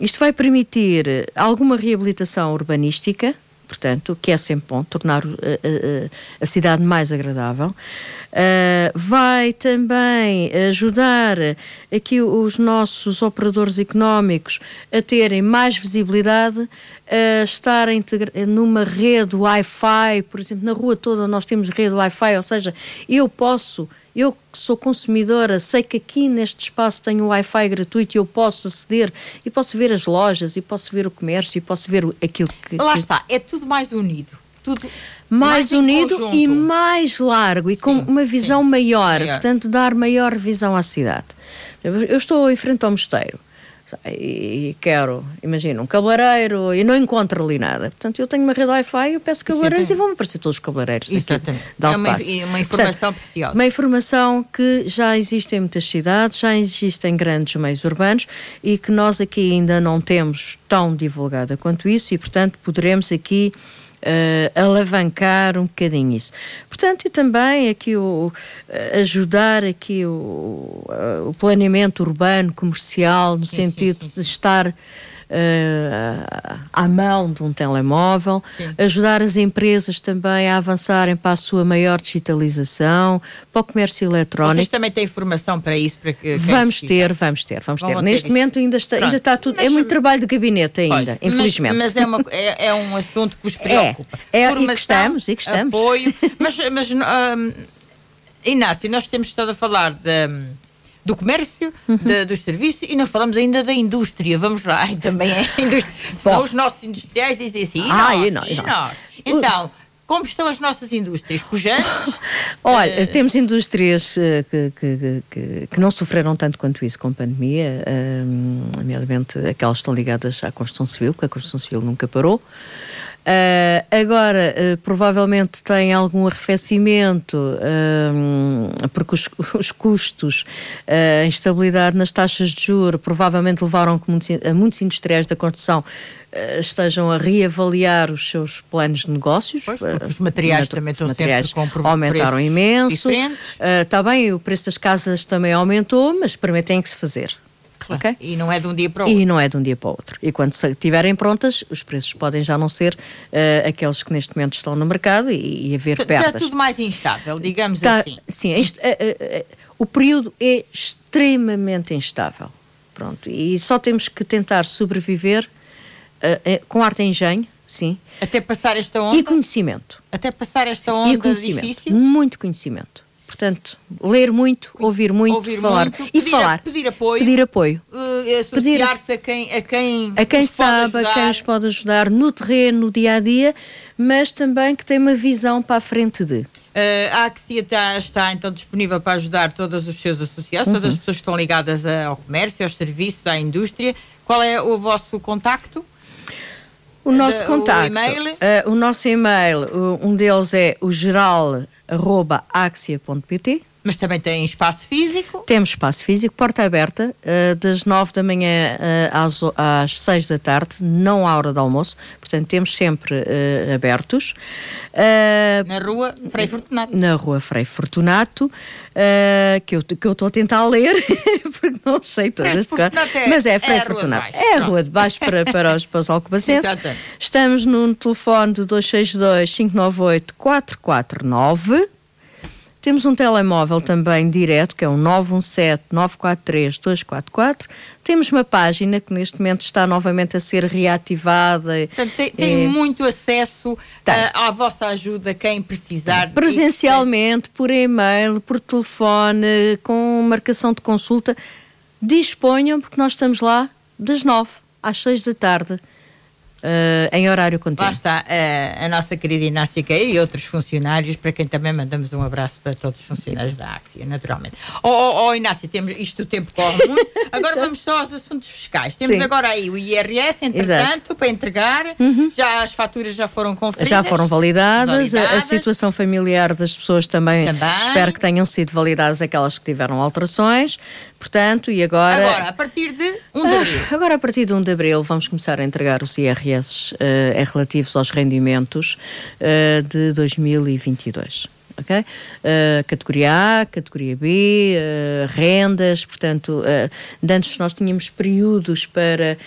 isto vai permitir alguma reabilitação urbanística, portanto, que é sempre bom, tornar eh, eh, a cidade mais agradável. Eh, vai também ajudar aqui os nossos operadores económicos a terem mais visibilidade, a estar numa rede Wi-Fi, por exemplo, na rua toda nós temos rede Wi-Fi, ou seja, eu posso, eu que sou consumidora, sei que aqui neste espaço tenho Wi-Fi gratuito e eu posso aceder e posso ver as lojas e posso ver o comércio e posso ver o- aquilo que. Lá que- está, é tudo mais unido. Tudo mais, em unido e mais largo e com Sim, uma visão sim, maior, maior. portanto, dar maior visão à cidade. Eu eu estou em frente ao mosteiro. E quero, imagina, um cabeleireiro e não encontro ali nada. Portanto, eu tenho uma rede Wi-Fi, eu peço cabeleireiros e vão-me aparecer todos os cabeleireiros Exatamente. aqui. É uma, uma, informação Portanto, preciosa. Uma informação que já existe em muitas cidades, já existe em grandes meios urbanos e que nós aqui ainda não temos tão divulgada quanto isso e, portanto, poderemos aqui uh, alavancar um bocadinho isso. Portanto, e também aqui o, uh, ajudar aqui o, uh, o planeamento urbano, comercial, no sim, sentido sim, sim. de estar uh, à mão de um telemóvel, Sim. ajudar as empresas também a avançarem para a sua maior digitalização, para o comércio eletrónico. Vocês também têm formação para isso? Para que, vamos ter, vamos ter, vamos ter. Neste ter momento ainda está, ainda está tudo. É mas, é muito trabalho de gabinete ainda, olha, infelizmente. Mas, mas é, uma, é, é, um assunto que vos é, preocupa. É, é formação, e que estamos, e que estamos. Apoio, mas, mas um, Inácio, nós temos estado a falar de do comércio, uhum. dos serviços e não falamos ainda da indústria. Vamos lá, também é indústria. Senão os nossos industriais dizem assim, e ah, nós, e nós, e nós. Então, como estão as nossas indústrias? Pujantes? Olha, uh... temos indústrias uh, que, que, que, que, não sofreram tanto quanto isso com a pandemia, uh, nomeadamente aquelas que estão ligadas à construção civil, porque a construção civil nunca parou. Uh, agora, uh, provavelmente tem algum arrefecimento, uh, porque os, os custos, a instabilidade nas taxas de juros, provavelmente levaram que muitos, muitos industriais da construção estejam a reavaliar os seus planos de negócios. Pois, os materiais também estão materiais sempre aumentaram imenso. Está bem, o preço das casas também aumentou, mas permitem que se fazer. Okay? E não é de um dia para o outro. E não é de um dia para o outro. E quando estiverem prontas, os preços podem já não ser uh, aqueles que neste momento estão no mercado e, e haver perdas. Está tudo mais instável, digamos tá, assim. Sim, isto, uh, uh, o período é extremamente instável. Pronto, e só temos que tentar sobreviver com arte e engenho, sim. Até passar esta onda? E conhecimento. Até passar esta onda e conhecimento. difícil? Muito conhecimento. Portanto, ler muito, ouvir muito, ouvir falar muito, e pedir, falar. Pedir apoio. Pedir apoio. Uh, Associar-se a quem, a quem, a quem sabe, a quem os pode ajudar no terreno, no dia a dia, mas também que tem uma visão para a frente de. Uh, a Axia está, está, então disponível para ajudar todos os seus associados, uhum. todas as pessoas que estão ligadas ao comércio, aos serviços, à indústria. Qual é o vosso contacto? O nosso contacto. O? Uh, o nosso e-mail, um deles é o geral axia.pt. Mas também tem espaço físico? Temos espaço físico, porta aberta, uh, das 9 da manhã uh, às, às 6 da tarde, não à hora do almoço, portanto temos sempre uh, abertos. na rua Frei Fortunato. Na rua Frei Fortunato, que eu que eu estou a tentar ler, porque não sei todas. É, mas é Frei é Fortunato. É a rua de baixo para, para os, para os alcobacenses. Estamos no telefone do 262 598 449 temos um telemóvel também direto, que é o 917-943-244. Temos uma página que neste momento está novamente a ser reativada. Portanto, tem, tem é... muito acesso a, à vossa ajuda, quem precisar. Presencialmente, por e-mail, por telefone, com marcação de consulta. Disponham, porque nós estamos lá das 9 às 6 da tarde Uh, em horário contínuo. Lá está uh, a nossa querida Inácia Queira e outros funcionários, para quem também mandamos um abraço para todos os funcionários da Axia, naturalmente. Oh, oh, oh Inácia, temos isto o tempo corre muito. Agora vamos só aos assuntos fiscais. Temos Sim. agora aí o IRS, entretanto, Exato. para entregar. Uhum. Já as faturas já foram conferidas. Já foram validadas. validadas. A, a, situação familiar das pessoas também, também, espero que tenham sido validadas aquelas que tiveram alterações. Portanto, e agora. Agora, a partir de 1 de abril. Ah, agora, a partir de 1 de abril, vamos começar a entregar os IRS uh, eh, relativos aos rendimentos uh, de 2022 ok? Uh, categoria A, categoria B, uh, rendas, portanto, uh, antes nós tínhamos períodos para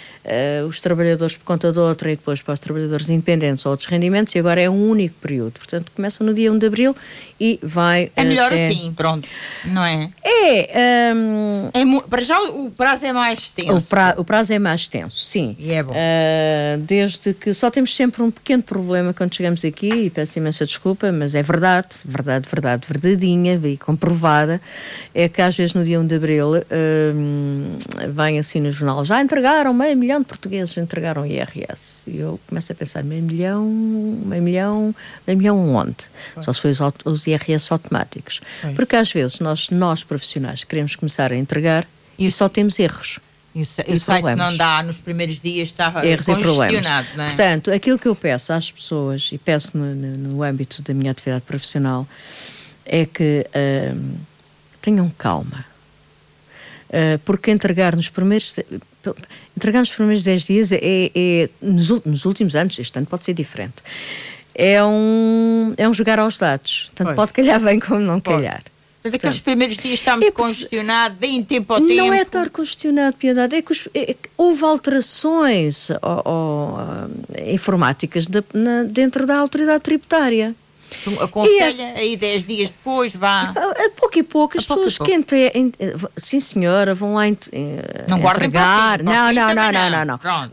os trabalhadores por conta de outra e depois para os trabalhadores independentes ou outros rendimentos e agora é um único período, portanto começa no dia 1 de Abril e vai... É melhor até... assim, pronto, não é? É, um... é para já o prazo é mais extenso. O, pra, o prazo é mais extenso, sim. E é bom. desde que só temos sempre um pequeno problema quando chegamos aqui e peço imensa desculpa, mas é verdade, verdade verdade, verdade, verdadeinha e comprovada, é que às vezes no dia 1 de Abril hum, vem assim no jornal, já entregaram meio milhão de portugueses, entregaram IRS. E eu começo a pensar, meio milhão, meio milhão, meio milhão onde? Só se foi os, os IRS automáticos. Porque às vezes nós, nós profissionais queremos começar a entregar e só temos erros. E o, e o site não dá nos primeiros dias, está Erros congestionado, não é? Portanto, aquilo que eu peço às pessoas, e peço no, no, no âmbito da minha atividade profissional, é que uh, tenham calma. Uh, porque entregar nos primeiros entregar nos primeiros 10 dias é, é nos, nos, últimos anos, este ano pode ser diferente. É um, é um jogar aos dados. Tanto pois. pode calhar bem como não pois. calhar. Mas aqueles primeiros dias está muito é congestionado, deem tempo ao não tempo. Não é estar congestionado, Piedade, é que, os, é que houve alterações ó, ó, informáticas de, na, dentro da autoridade tributária. Aconselha aí 10 dias depois, vá. A, a pouco e pouco, as pessoas pouco. que entre, sim senhora, vão lá ent, não entregar. não, não, não, não, não, não, não.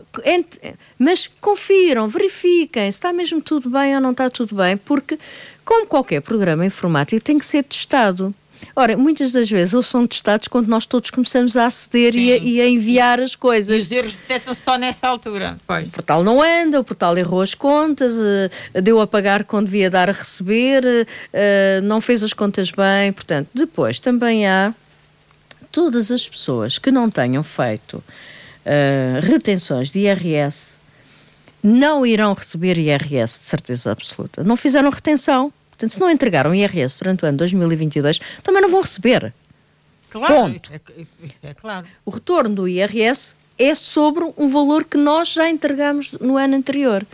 mas confiram, verifiquem se está mesmo tudo bem ou não está tudo bem, porque como qualquer programa informático tem que ser testado. Ora, muitas das vezes eles são testados quando nós todos começamos a aceder e a, e a, enviar as coisas. E os erros detectam só nessa altura. Pois. O portal não anda, o portal errou as contas, uh, deu a pagar quando devia dar a receber, uh, não fez as contas bem. Portanto, depois também há todas as pessoas que não tenham feito uh, retenções de IRS não irão receber IRS de certeza absoluta. Não fizeram retenção. Portanto, se não entregaram IRS durante o ano 2022, também não vão receber. Claro, Ponto. É, é, claro. O retorno do IRS é sobre um valor que nós já entregamos no ano anterior.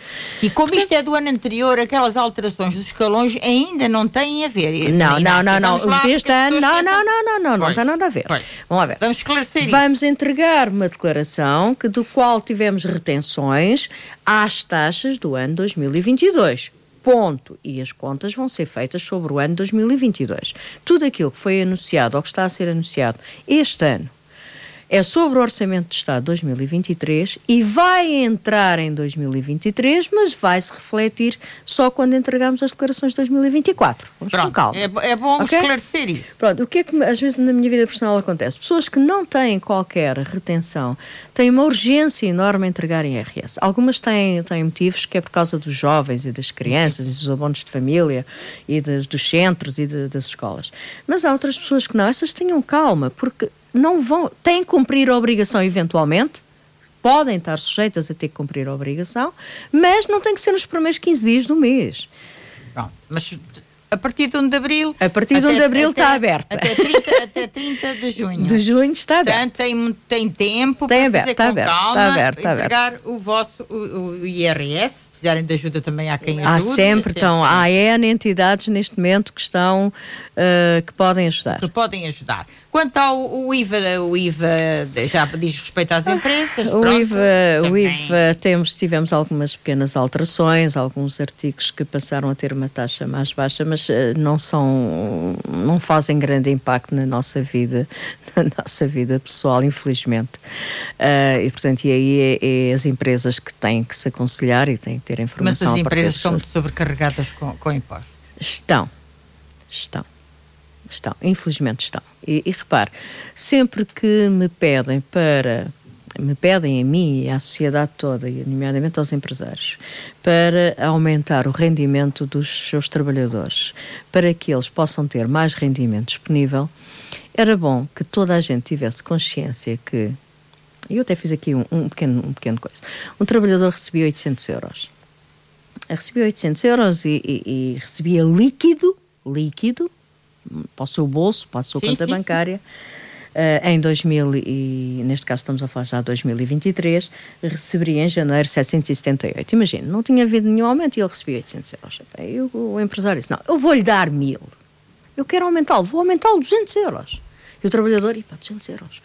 E como Portanto, isto é do ano anterior, aquelas alterações dos escalões ainda não têm a ver. Não, não, não, não. Os deste ano, não, não, não, não, não, não tem nada a ver. Pois. Vamos lá ver. Vamos esclarecer Vamos isso. entregar uma declaração que, do qual tivemos retenções às taxas do ano 2022 ponto. E as contas vão ser feitas sobre o ano 2022. Tudo aquilo que foi anunciado ou que está a ser anunciado este ano é sobre o Orçamento de Estado 2023 e vai entrar em 2023, mas vai se refletir só quando entregarmos as declarações de 2024. Vamos Pronto, com calma. É, é bom okay? esclarecer isso. Pronto, o que é que às vezes na minha vida personal acontece? Pessoas que não têm qualquer retenção têm uma urgência enorme a entregarem IRS. Algumas têm, têm motivos que é por causa dos jovens e das crianças e dos abonos de família e de, dos centros e de, das escolas. Mas há outras pessoas que não. Essas tenham calma, porque não vão, têm que cumprir a obrigação eventualmente, podem estar sujeitas a ter que cumprir a obrigação, mas não tem que ser nos primeiros 15 dias do mês. Mas a partir de 1 de abril. A partir de 1 de abril está aberta. Até 30, até 30 de junho. De junho está aberta. Portanto, tem, tem tempo tem para aberto, fazer está aberto, calma, está aberto, está entregar aberto. o vosso o, o IRS precisarem de ajuda também há quem ajude. Há sempre, então, há N entidades neste momento que estão, uh, que podem ajudar. Que podem ajudar. Quanto ao IVA, o IVA já diz respeito às empresas. o, IVA, o IVA temos, tivemos algumas pequenas alterações, alguns artigos que passaram a ter uma taxa mais baixa, mas uh, não são, não fazem grande impacto na nossa vida, na nossa vida pessoal, infelizmente. Uh, e portanto, e aí é, é, as empresas que têm que se aconselhar e têm que ter informação. Mas as empresas estão sobrecarregadas com, com impostos? Estão, estão. Estão, infelizmente estão. E, e repare, sempre que me pedem para me pedem a mim e à sociedade toda, e nomeadamente aos empresários, para aumentar o rendimento dos seus trabalhadores, para que eles possam ter mais rendimento disponível, era bom que toda a gente tivesse consciência que. Eu até fiz aqui um, um pequeno, um pequeno coisa. Um trabalhador recebia 800 euros. Recebia 800 euros e, e, e recebia líquido, líquido, para o seu bolso, para a sua sim, conta sim, bancária. Uh, em 2000 e neste caso estamos a falar já de 2023, receberia em janeiro 778. Imagina, não tinha havido nenhum aumento e ele recebia 800 euros. E o, o empresário disse: Não, eu vou-lhe dar mil. Eu quero aumentá-lo, vou aumentá-lo 200 euros. E o trabalhador, e pá, 200 euros.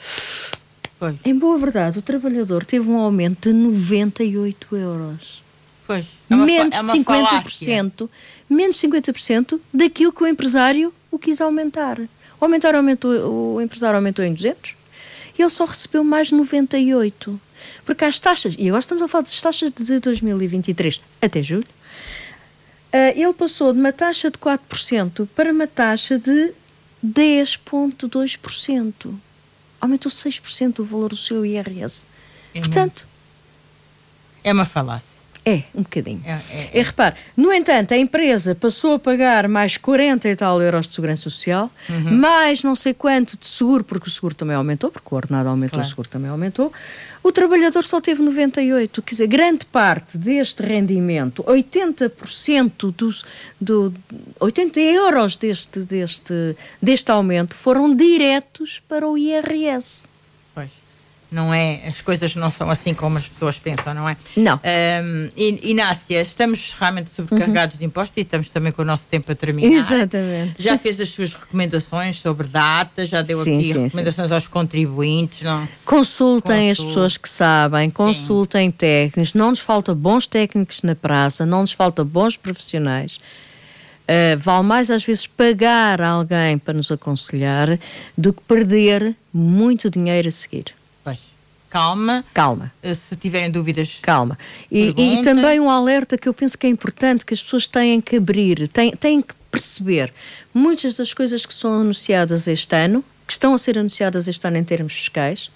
Foi. Em boa verdade, o trabalhador teve um aumento de 98 euros. Pois. É menos é 50%, falácia. menos 50% daquilo que o empresário o quis aumentar. O, aumentar aumentou, o empresário aumentou em 200 e ele só recebeu mais 98. Porque as taxas, e agora estamos a falar das taxas de 2023 até julho, uh, ele passou de uma taxa de 4% para uma taxa de 10,2%. Aumentou 6% o valor do seu IRS. É Portanto. É uma falácia. É, um bocadinho. É, é, é. E repare, no entanto, a empresa passou a pagar mais 40 e tal euros de segurança social, uhum. mais não sei quanto de seguro, porque o seguro também aumentou, porque o ordenado aumentou, claro. o seguro também aumentou. O trabalhador só teve 98, quer dizer, grande parte deste rendimento, 80% dos do, 80 euros deste, deste, deste aumento foram diretos para o IRS não é? As coisas não são assim como as pessoas pensam, não é? Não. Um, Inácia, estamos realmente sobrecarregados uhum. de impostos e estamos também com o nosso tempo a terminar. Exatamente. Já fez as suas recomendações sobre datas, já deu sim, aqui sim, recomendações sim. aos contribuintes, não? Consultem as pessoas que sabem, consultem técnicos, não nos falta bons técnicos na praça, não nos falta bons profissionais. Uh, vale mais às vezes pagar alguém para nos aconselhar do que perder muito dinheiro a seguir. Calma. Calma. Eh, se tiverem dúvidas. Calma. E, e, também um alerta que eu penso que é importante que as pessoas têm que abrir, têm, têm que perceber. Muitas das coisas que são anunciadas este ano, que estão a ser anunciadas este ano em termos fiscais,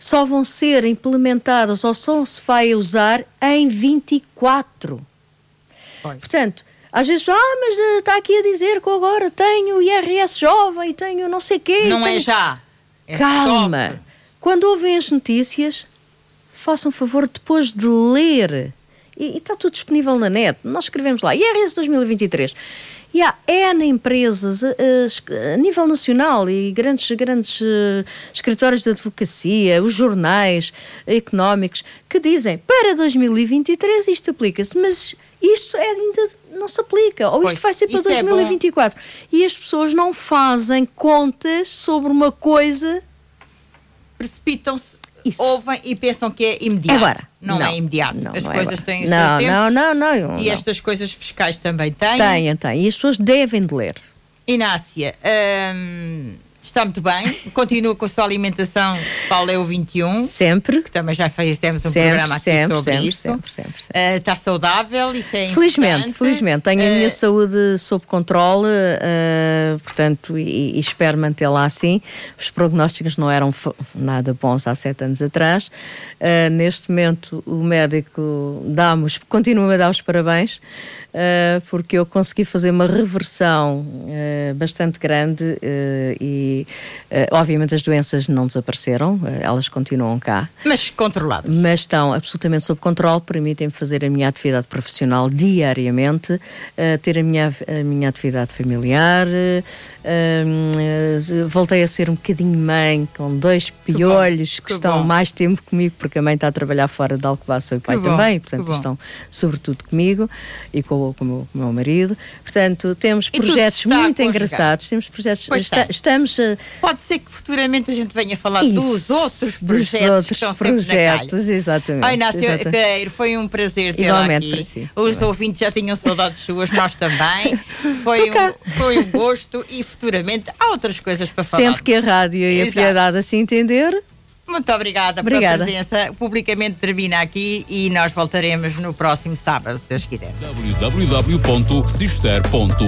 só vão ser implementadas ou só se vai usar em 24. Pois. Portanto, às vezes, ah, mas uh, está aqui a dizer que agora tenho IRS jovem, tenho não sei quê. Não tenho... é já. É Calma. Quando ouvem as notícias, façam favor depois de ler. E, e está tudo disponível na net. Nós escrevemos lá, IRS 2023. E há N empresas a, a, a, nível nacional e grandes, grandes uh, escritórios de advocacia, os jornais económicos, que dizem para 2023 isto aplica-se, mas isto é, ainda não se aplica, ou isto vai ser para 2024. É e as pessoas não fazem contas sobre uma coisa precipitam-se, ouvem e pensam que é imediato. Agora, não, não é imediato. Não, as não é coisas é têm não, não, não, não, não. E estas coisas fiscais também têm. Têm, têm. E as pessoas devem de ler. Inácia, hum, está muito bem, continua com a sua alimentação Paleo 21. Sempre. Que também já fizemos um sempre, programa aqui sempre, sobre sempre, isso. Sempre, sempre, sempre. Uh, está saudável, isso é Felizmente, importante. felizmente. Tenho uh, a minha saúde sob controle, uh, portanto, e, e espero mantê-la assim. Os prognósticos não eram nada bons há sete anos atrás. neste momento, o médico dá continua a dar os parabéns. Porque eu consegui fazer uma reversão bastante grande uh, e, obviamente, as doenças não desapareceram, elas continuam cá. Mas controladas. Mas estão absolutamente sob controle, permitem-me fazer a minha atividade profissional diariamente, ter a minha, a minha atividade familiar. voltei a ser um bocadinho mãe, com dois piolhos que, que, que estão bom. mais tempo comigo, porque a mãe está a trabalhar fora de Alcobaça e o pai que também, bom. portanto, estão sobretudo comigo e com com, o meu, com o meu marido. Portanto, temos e projetos muito engraçados. Temos projetos. Está, estamos. Uh, Pode ser que futuramente a gente venha falar isso, dos outros projetos. Dos outros projetos, exatamente. Ai, Inácio Caeiro, foi um prazer ter Igualmente aqui. para si. Os ouvintes já tinham saudades suas, nós também. Foi, um, foi um gosto e futuramente há outras coisas para falar. Sempre que a rádio e a piedade assim entender, muito obrigada, obrigada, pela presença. Publicamente termina aqui e nós voltaremos no próximo sábado, se Deus quiser. www.sister.pt